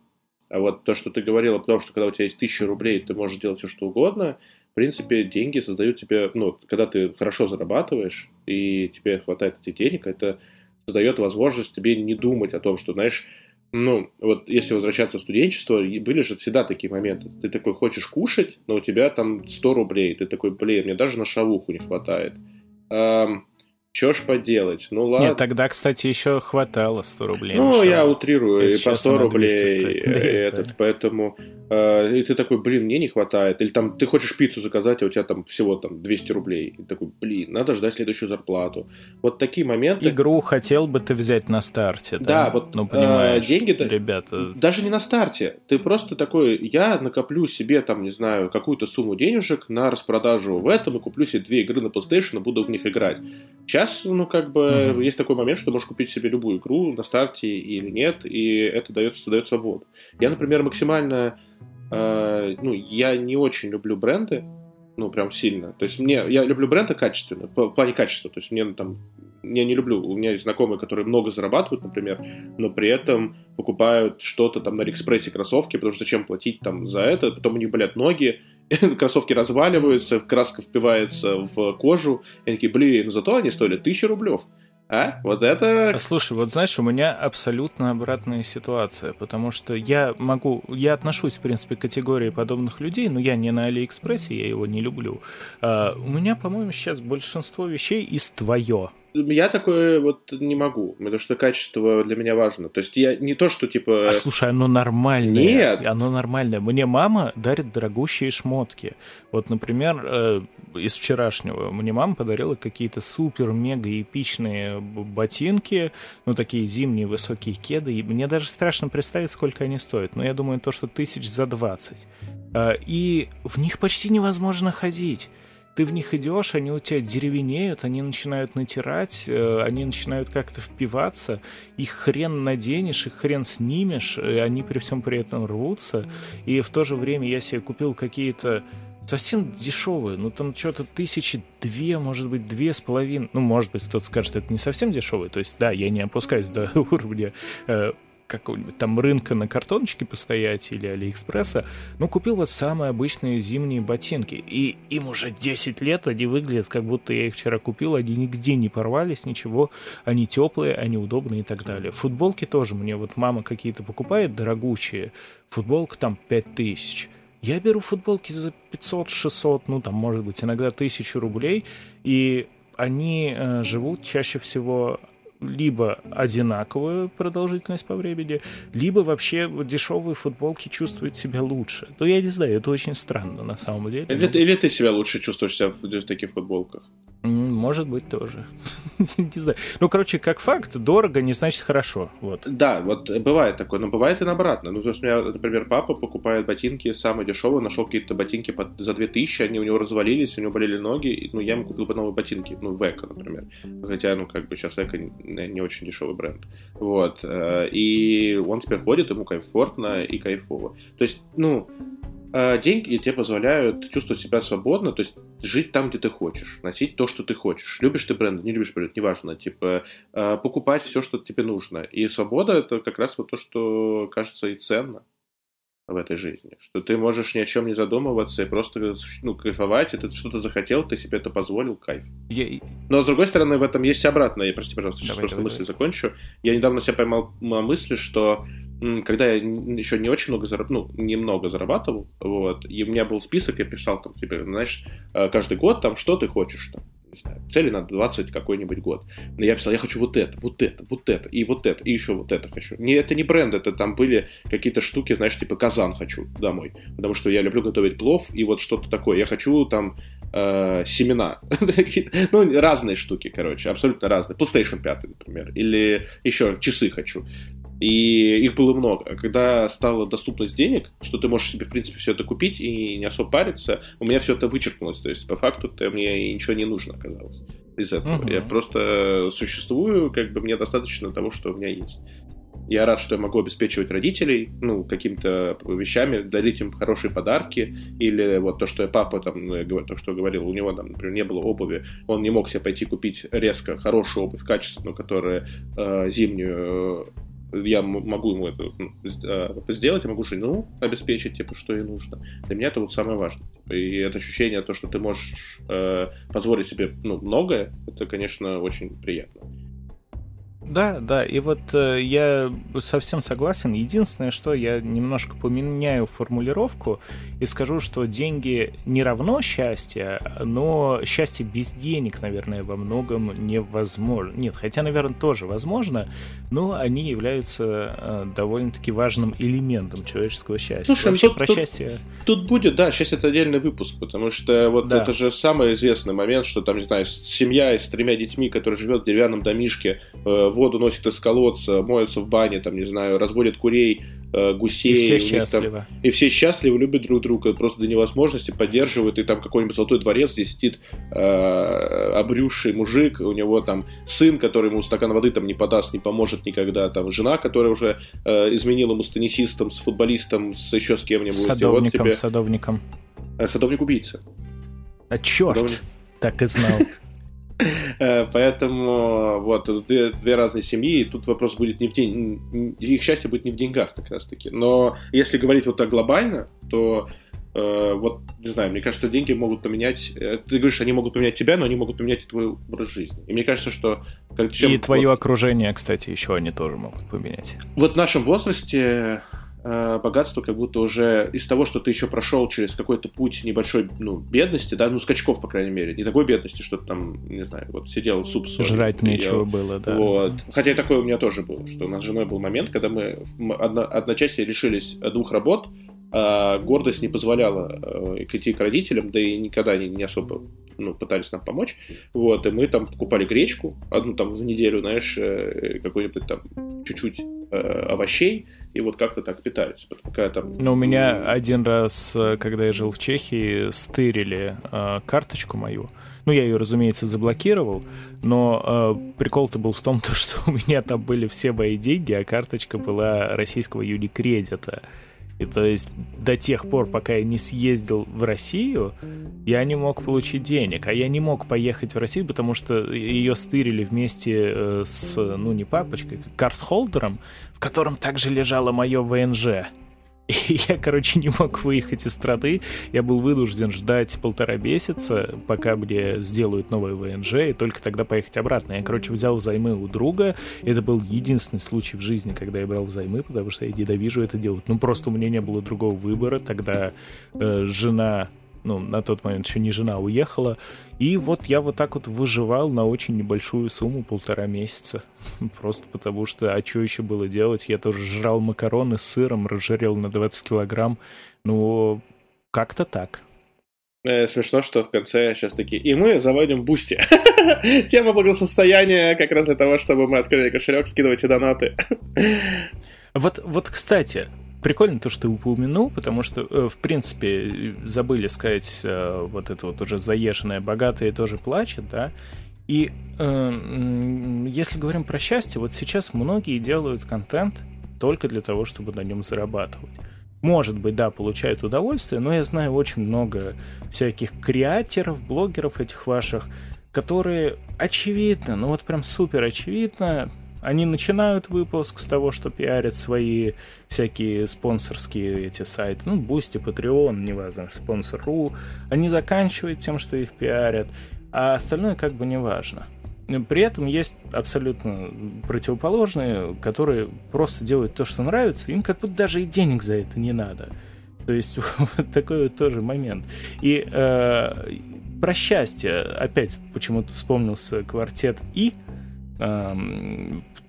S2: А вот то, что ты говорил о том, что когда у тебя есть тысяча рублей, ты можешь делать все, что угодно, в принципе, деньги создают тебе, ну, когда ты хорошо зарабатываешь, и тебе хватает этих денег, это создает возможность тебе не думать о том, что, знаешь, ну, вот если возвращаться в студенчество, были же всегда такие моменты. Ты такой хочешь кушать, но у тебя там 100 рублей. Ты такой, блин, мне даже на шавуху не хватает. Эм, что ж поделать? Ну ладно. Нет,
S1: тогда, кстати, еще хватало 100 рублей.
S2: Ну, я утрирую, и по 100 рублей этот, поэтому... Э, и ты такой, блин, мне не хватает. Или там ты хочешь пиццу заказать, а у тебя там всего там 200 рублей. И такой, блин, надо ждать следующую зарплату. Вот такие моменты...
S1: Игру хотел бы ты взять на старте, да?
S2: Да, вот
S1: ну, понимаешь,
S2: деньги-то...
S1: Ребята...
S2: Даже не на старте. Ты просто такой, я накоплю себе там, не знаю, какую-то сумму денежек на распродажу в этом и куплю себе две игры на PlayStation и буду в них играть. Сейчас, ну, как бы, mm-hmm. есть такой момент, что можешь купить себе любую игру на старте или нет, и это дает, дает свободу. Я, например, максимально, э, ну, я не очень люблю бренды, ну, прям сильно. То есть мне, я люблю бренды качественные, по, в плане качества. То есть мне там, я не люблю, у меня есть знакомые, которые много зарабатывают, например, но при этом покупают что-то там на Алиэкспрессе кроссовки, потому что зачем платить там за это, потом у них болят ноги, кроссовки разваливаются, краска впивается в кожу, и они такие, блин, зато они стоили тысячу рублев. А? Вот это...
S1: Слушай, вот знаешь, у меня абсолютно обратная ситуация, потому что я могу... Я отношусь, в принципе, к категории подобных людей, но я не на Алиэкспрессе, я его не люблю. А, у меня, по-моему, сейчас большинство вещей из твое.
S2: Я такое вот не могу, потому что качество для меня важно. То есть я не то, что типа...
S1: А слушай, оно нормальное. Нет. Оно нормальное. Мне мама дарит дорогущие шмотки. Вот, например, э, из вчерашнего мне мама подарила какие-то супер-мега-эпичные ботинки, ну, такие зимние высокие кеды. И мне даже страшно представить, сколько они стоят. Но я думаю, то, что тысяч за 20. Э, и в них почти невозможно ходить ты в них идешь, они у тебя деревенеют, они начинают натирать, э, они начинают как-то впиваться, их хрен наденешь, их хрен снимешь, и они при всем при этом рвутся. И в то же время я себе купил какие-то совсем дешевые, ну там что-то тысячи две, может быть, две с половиной, ну, может быть, кто-то скажет, это не совсем дешевые, то есть, да, я не опускаюсь до уровня э, какого-нибудь там рынка на картоночке постоять или Алиэкспресса, ну, купил вот самые обычные зимние ботинки. И им уже 10 лет, они выглядят, как будто я их вчера купил, они нигде не порвались, ничего, они теплые, они удобные и так далее. Футболки тоже мне вот мама какие-то покупает дорогущие, футболка там 5000, я беру футболки за 500-600, ну там, может быть, иногда 1000 рублей, и они э, живут чаще всего либо одинаковую продолжительность по времени, либо вообще дешевые футболки чувствуют себя лучше. Ну, я не знаю, это очень странно на самом деле.
S2: Или, но... или ты себя лучше чувствуешь себя в, в таких футболках?
S1: Может быть, тоже. не знаю. Ну, короче, как факт, дорого не значит хорошо. Вот.
S2: Да, вот бывает такое, но бывает и обратно. Ну, то есть у меня, например, папа покупает ботинки самые дешевые, нашел какие-то ботинки под, за 2000, они у него развалились, у него болели ноги, и, ну, я ему купил по новые ботинки, ну, Века, например. Хотя, ну, как бы сейчас Века не, не очень дешевый бренд. Вот. Э, и он теперь ходит, ему комфортно и кайфово. То есть, ну, деньги тебе позволяют чувствовать себя свободно, то есть жить там, где ты хочешь, носить то, что ты хочешь. Любишь ты бренд, не любишь бренд, неважно, типа а, покупать все, что тебе нужно. И свобода это как раз вот то, что кажется и ценно в этой жизни. Что ты можешь ни о чем не задумываться и просто ну, кайфовать, и ты что-то захотел, ты себе это позволил, кайф. Я... Но с другой стороны, в этом есть обратное. Я, прости, пожалуйста, сейчас давай, просто давай, мысль давай. закончу. Я недавно себя поймал на мысли, что когда я еще не очень много зарабатывал, ну, немного зарабатывал, вот, и у меня был список, я писал там, тебе, знаешь, э, каждый год там, что ты хочешь, там, не знаю, цели на 20 какой-нибудь год. Но я писал, я хочу вот это, вот это, вот это, и вот это, и еще вот это хочу. Не, это не бренд, это там были какие-то штуки, знаешь, типа казан хочу домой. Потому что я люблю готовить плов, и вот что-то такое. Я хочу там э, семена. ну, разные штуки, короче, абсолютно разные. PlayStation 5, например. Или еще часы хочу. И их было много. А когда стала доступность денег, что ты можешь себе, в принципе, все это купить и не особо париться, у меня все это вычеркнулось. То есть, по факту, -то мне ничего не нужно оказалось из этого. Uh-huh. Я просто существую, как бы мне достаточно того, что у меня есть. Я рад, что я могу обеспечивать родителей, ну, какими-то вещами, дарить им хорошие подарки, или вот то, что я папа там, ну, то, что говорил, у него там, например, не было обуви, он не мог себе пойти купить резко хорошую обувь, качественную, которая э, зимнюю я могу ему это ну, э, сделать, я могу жену обеспечить, типа, что ей нужно. Для меня это вот самое важное. И это ощущение, то, что ты можешь э, позволить себе ну, многое, это, конечно, очень приятно.
S1: Да, да, и вот э, я совсем согласен. Единственное, что я немножко поменяю формулировку и скажу, что деньги не равно счастье, но счастье без денег, наверное, во многом невозможно. Нет, хотя, наверное, тоже возможно, но они являются э, довольно-таки важным элементом человеческого счастья.
S2: Слушай, Вообще, тут, про тут, счастье... Тут будет, да, счастье это отдельный выпуск, потому что вот да. это же самый известный момент, что там, не знаю, семья с тремя детьми, которая живет в деревянном домишке, э, воду носит из колодца, моются в бане, там, не знаю, разводят курей, э, гусей.
S1: И все счастливы.
S2: Там, и все счастливы, любят друг друга, просто до невозможности поддерживают, и там какой-нибудь золотой дворец, где сидит э, обрюзший мужик, у него там сын, который ему стакан воды там не подаст, не поможет никогда, там жена, которая уже э, изменила ему с теннисистом, с футболистом, с еще с кем-нибудь.
S1: Садовником, вот тебе... садовником.
S2: Э, садовник-убийца.
S1: А черт, Садовник... так и знал.
S2: Э, поэтому вот две, две разные семьи, и тут вопрос будет не в день, их счастье будет не в деньгах как раз таки. Но если говорить вот так глобально, то э, вот не знаю, мне кажется, деньги могут поменять. Э, ты говоришь, они могут поменять тебя, но они могут поменять твой образ жизни. И мне кажется, что
S1: как, чем, и твое вот, окружение, кстати, еще они тоже могут поменять.
S2: Вот в нашем возрасте богатство как будто уже из того, что ты еще прошел через какой-то путь небольшой, ну, бедности, да, ну, скачков, по крайней мере, не такой бедности, что ты там, не знаю, вот сидел суп
S1: соль, Жрать нечего ел. было, да.
S2: Вот. Хотя и такое у меня тоже было, что у нас с женой был момент, когда мы одно, одночасье решились двух работ, а гордость не позволяла э, идти к родителям, да и никогда они не особо ну, пытались нам помочь. Вот, и мы там покупали гречку, одну там за неделю, знаешь, э, какой-нибудь там чуть-чуть э, овощей, и вот как-то так питались. Пока там...
S1: Но у меня один раз, э, когда я жил в Чехии, стырили э, карточку мою. Ну, я ее, разумеется, заблокировал, но э, прикол-то был в том, то, что у меня там были все мои деньги, а карточка была российского юникредита. И то есть до тех пор, пока я не съездил в Россию, я не мог получить денег. А я не мог поехать в Россию, потому что ее стырили вместе э, с, ну не папочкой, карт-холдером, в котором также лежало мое ВНЖ. И я, короче, не мог выехать из страны. Я был вынужден ждать полтора месяца, пока мне сделают новый ВНЖ, и только тогда поехать обратно. Я, короче, взял взаймы у друга. Это был единственный случай в жизни, когда я брал взаймы, потому что я ненавижу это делать. Ну, просто у меня не было другого выбора. Тогда э, жена ну, на тот момент еще не жена, уехала. И вот я вот так вот выживал на очень небольшую сумму, полтора месяца. Просто потому что, а что еще было делать? Я тоже жрал макароны с сыром, разжирел на 20 килограмм. Ну, как-то так.
S2: Э, смешно, что в конце сейчас такие, и мы заводим Boosty. Тема благосостояния как раз для того, чтобы мы открыли кошелек, скидывайте донаты.
S1: Вот, вот, кстати, прикольно то, что ты упомянул, потому что, э, в принципе, забыли сказать, э, вот это вот уже заезженное богатые тоже плачет, да, и э, если говорим про счастье, вот сейчас многие делают контент только для того, чтобы на нем зарабатывать. Может быть, да, получают удовольствие, но я знаю очень много всяких креаторов, блогеров этих ваших, которые очевидно, ну вот прям супер очевидно, они начинают выпуск с того, что пиарят свои всякие спонсорские эти сайты, ну, Boosty, Patreon, неважно, спонсор.ру. Они заканчивают тем, что их пиарят, а остальное как бы неважно. При этом есть абсолютно противоположные, которые просто делают то, что нравится, им как будто даже и денег за это не надо. То есть вот такой вот тоже момент. И э, про счастье, опять почему-то вспомнился квартет И,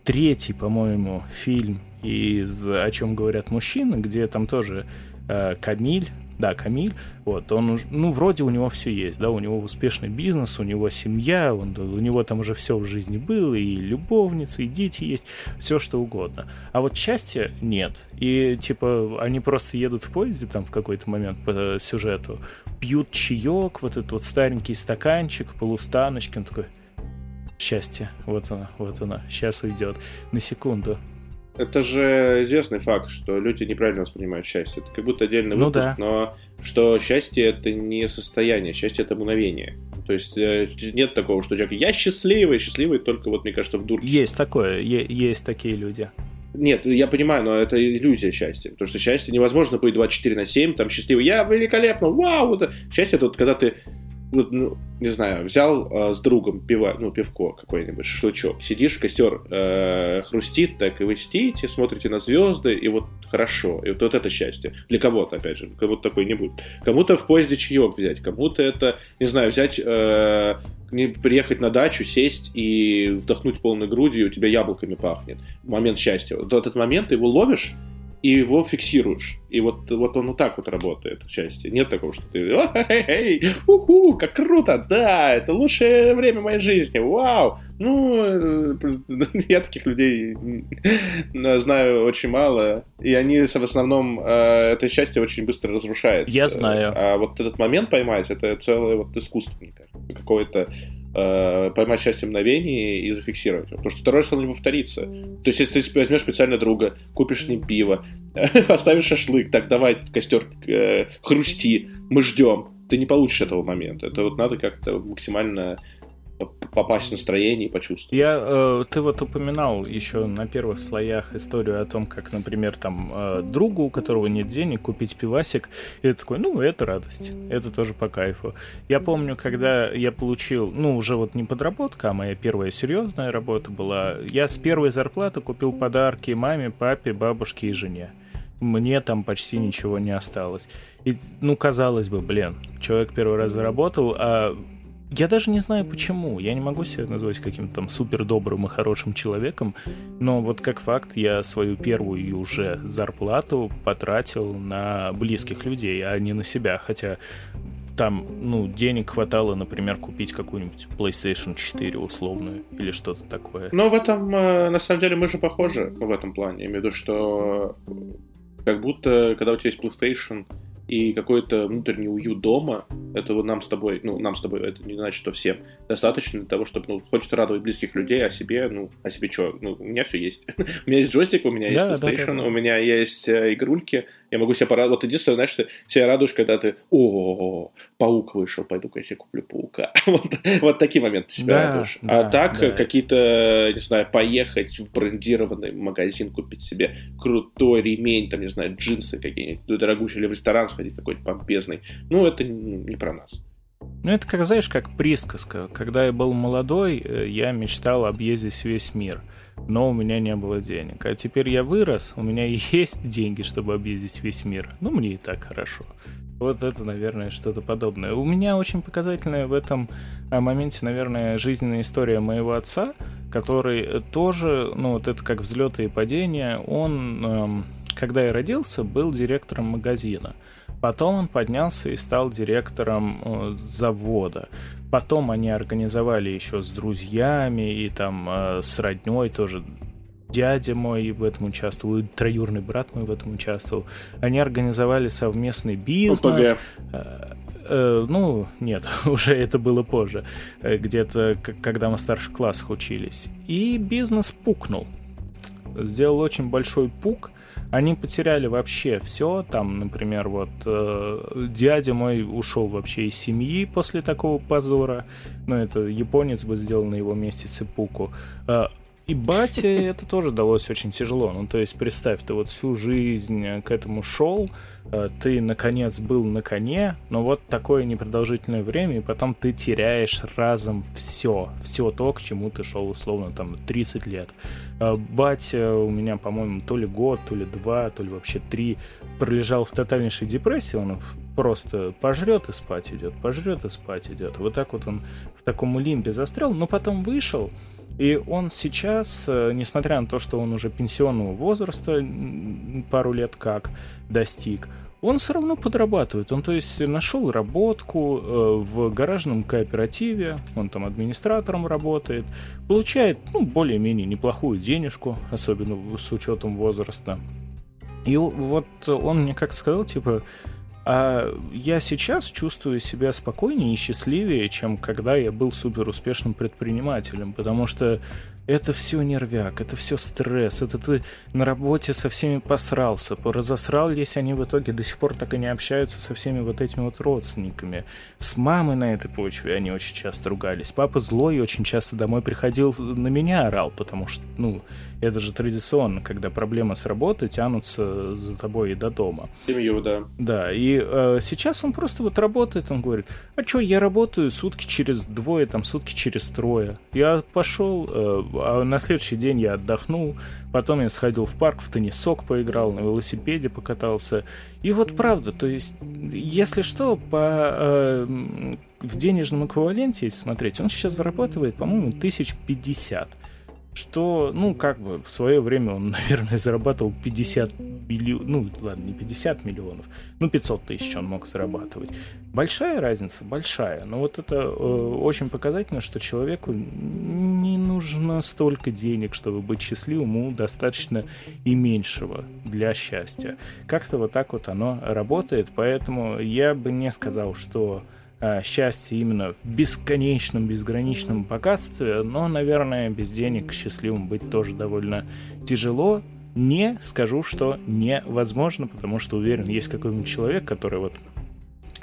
S1: третий, по-моему, фильм из «О чем говорят мужчины», где там тоже э, Камиль, да, Камиль, вот, он, ну, вроде у него все есть, да, у него успешный бизнес, у него семья, он, у него там уже все в жизни было, и любовницы, и дети есть, все что угодно. А вот счастья нет. И, типа, они просто едут в поезде там в какой-то момент по сюжету, пьют чаек, вот этот вот старенький стаканчик, полустаночки, он такой, счастье. Вот оно, вот оно. Сейчас идет. На секунду.
S2: Это же известный факт, что люди неправильно воспринимают счастье. Это как будто отдельный ну, да. но что счастье это не состояние, счастье это мгновение. То есть э, нет такого, что человек я счастливый, счастливый только вот, мне кажется, в дурке.
S1: Есть такое, есть такие люди.
S2: Нет, я понимаю, но это иллюзия счастья. Потому что счастье невозможно быть 24 на 7, там счастливый, я великолепно, вау! Это... Счастье это вот когда ты вот, ну, не знаю, взял э, с другом пиво, ну, пивко какой-нибудь, шашлычок, сидишь, костер э, хрустит, так и вы сидите, смотрите на звезды, и вот хорошо. И вот, вот это счастье. Для кого-то, опять же, кому-то такой не будет. Кому-то в поезде чаек взять, кому-то это, не знаю, взять, э, приехать на дачу, сесть и вдохнуть полной грудью, и у тебя яблоками пахнет. Момент счастья. Вот этот момент ты его ловишь, и его фиксируешь. И вот, вот он вот так вот работает в части. Нет такого, что ты эй, как круто, да, это лучшее время моей жизни, вау. Ну, э, я таких людей знаю очень мало, и они в основном, э, это счастье очень быстро разрушается.
S1: Я знаю.
S2: А вот этот момент поймать, это целое вот искусство, мне кажется. Какое-то э, поймать счастье мгновений и зафиксировать его. Потому что второй раз оно не повторится. То есть, если ты возьмешь специально друга, купишь с ним пиво, поставишь шашлык, так давай костер э, хрусти, мы ждем. Ты не получишь этого момента. Это вот надо как-то максимально попасть в настроение и почувствовать.
S1: Я, э, ты вот упоминал еще на первых слоях историю о том, как, например, там э, другу, у которого нет денег, купить пивасик, и ты такой, ну, это радость, это тоже по кайфу. Я помню, когда я получил, ну, уже вот не подработка, а моя первая серьезная работа была, я с первой зарплаты купил подарки маме, папе, бабушке и жене мне там почти ничего не осталось. И, ну, казалось бы, блин, человек первый раз заработал, а я даже не знаю почему. Я не могу себя назвать каким-то там супер добрым и хорошим человеком, но вот как факт я свою первую уже зарплату потратил на близких людей, а не на себя. Хотя там, ну, денег хватало, например, купить какую-нибудь PlayStation 4 условную или что-то такое.
S2: Но в этом, э, на самом деле, мы же похожи в этом плане. Я имею в виду, что как будто, когда у тебя есть PlayStation, и какой-то внутренний уют дома, этого нам с тобой, ну, нам с тобой, это не значит, что всем, достаточно для того, чтобы, ну, хочется радовать близких людей, а себе, ну, а себе что? Ну, у меня все есть. у меня есть джойстик, у меня есть PlayStation, у меня есть э, игрульки, я могу себя порадовать. Вот единственное, знаешь, ты себя радуешь, когда ты, о, паук вышел, пойду-ка я себе куплю паука. вот, вот такие моменты себя да, радуешь. А да, а так да. какие-то, не знаю, поехать в брендированный магазин, купить себе крутой ремень, там, не знаю, джинсы какие-нибудь, дорогущие, или в ресторан сходить какой-то помпезный. Ну, это не про нас.
S1: Ну, это, как знаешь, как присказка. Когда я был молодой, э, я мечтал объездить весь мир – но у меня не было денег. А теперь я вырос, у меня есть деньги, чтобы объездить весь мир. Ну, мне и так хорошо. Вот это, наверное, что-то подобное. У меня очень показательная в этом а, моменте, наверное, жизненная история моего отца, который тоже, ну, вот это как взлеты и падения, он, эм, когда я родился, был директором магазина. Потом он поднялся и стал директором э, завода. Потом они организовали еще с друзьями и там э, с родней тоже. Дядя мой в этом участвовал, и троюрный брат мой в этом участвовал. Они организовали совместный бизнес. Э, э, ну, нет, уже это было позже, где-то когда мы в старших классах учились. И бизнес пукнул. Сделал очень большой пук, они потеряли вообще все. Там, например, вот э, дядя мой ушел вообще из семьи после такого позора. Ну, это японец бы сделал на его месте цепуку. Э, и бате это тоже далось очень тяжело. Ну, то есть, представь, ты вот всю жизнь к этому шел, э, ты, наконец, был на коне, но вот такое непродолжительное время, и потом ты теряешь разом все, все то, к чему ты шел, условно, там, 30 лет. Э, батя у меня, по-моему, то ли год, то ли два, то ли вообще три пролежал в тотальнейшей депрессии, он просто пожрет и спать идет, пожрет и спать идет. Вот так вот он в таком лимбе застрял, но потом вышел, и он сейчас, э, несмотря на то, что он уже пенсионного возраста, пару лет как достиг, он все равно подрабатывает. Он, то есть, нашел работку э, в гаражном кооперативе, он там администратором работает, получает, ну, более-менее неплохую денежку, особенно с учетом возраста. И вот он мне как сказал, типа, а я сейчас чувствую себя спокойнее и счастливее, чем когда я был супер успешным предпринимателем, потому что это все нервяк, это все стресс, это ты на работе со всеми посрался, разосрались они в итоге до сих пор так и не общаются со всеми вот этими вот родственниками. С мамой на этой почве они очень часто ругались. Папа злой очень часто домой приходил, на меня орал, потому что, ну, это же традиционно, когда проблемы с работы тянутся за тобой и до дома.
S2: Семью, да.
S1: Да, и э, сейчас он просто вот работает, он говорит, а что, я работаю сутки через двое, там, сутки через трое. Я пошел, э, а на следующий день я отдохнул, потом я сходил в парк, в теннисок поиграл, на велосипеде покатался. И вот правда, то есть, если что, по, э, в денежном эквиваленте, если смотреть, он сейчас зарабатывает, по-моему, тысяч пятьдесят что, ну, как бы в свое время он, наверное, зарабатывал 50 миллионов, ну, ладно, не 50 миллионов, ну, 500 тысяч он мог зарабатывать. Большая разница? Большая. Но вот это э, очень показательно, что человеку не нужно столько денег, чтобы быть счастливым, ему достаточно и меньшего для счастья. Как-то вот так вот оно работает, поэтому я бы не сказал, что Э, счастье именно в бесконечном, безграничном богатстве, но, наверное, без денег счастливым быть тоже довольно тяжело. Не скажу, что невозможно, потому что уверен, есть какой-нибудь человек, который вот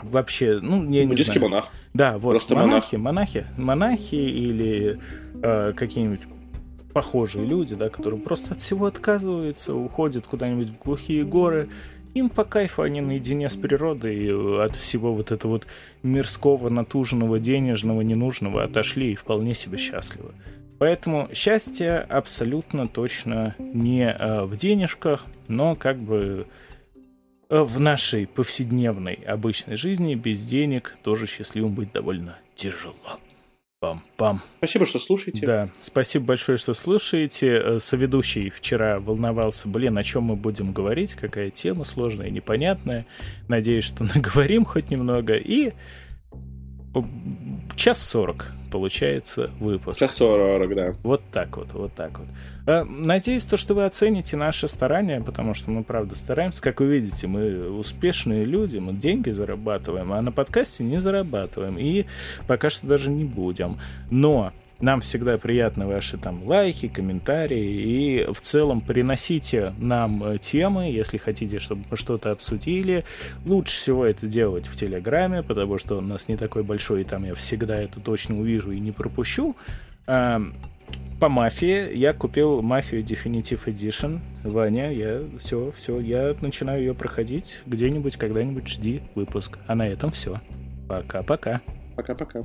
S1: вообще, ну, я не
S2: Буддийский
S1: знаю.
S2: монах.
S1: Да, вот,
S2: Просто
S1: монахи, монахи, монахи или э, какие-нибудь похожие люди, да, которые просто от всего отказываются, уходят куда-нибудь в глухие горы, им по кайфу они наедине с природой э, от всего вот этого вот мирского, натуженного, денежного, ненужного отошли и вполне себе счастливы. Поэтому счастье абсолютно точно не э, в денежках, но как бы э, в нашей повседневной обычной жизни без денег тоже счастливым быть довольно тяжело. Пам-пам.
S2: Спасибо, что слушаете.
S1: Да, спасибо большое, что слушаете. Э, соведущий вчера волновался, блин, о чем мы будем говорить, какая тема сложная и непонятная. Надеюсь, что наговорим хоть немного. И час сорок получается выпуск.
S2: Час сорок, да.
S1: Вот так вот, вот так вот. Э, надеюсь, то, что вы оцените наши старания, потому что мы, правда, стараемся. Как вы видите, мы успешные люди, мы деньги зарабатываем, а на подкасте не зарабатываем. И пока что даже не будем. Но нам всегда приятны ваши там лайки, комментарии и в целом приносите нам э, темы, если хотите, чтобы мы что-то обсудили. Лучше всего это делать в Телеграме, потому что он у нас не такой большой, и там я всегда это точно увижу и не пропущу. По мафии я купил мафию Definitive Edition. Ваня, я все, все, я начинаю ее проходить где-нибудь, когда-нибудь жди выпуск. А на этом все. Пока-пока.
S2: Пока-пока.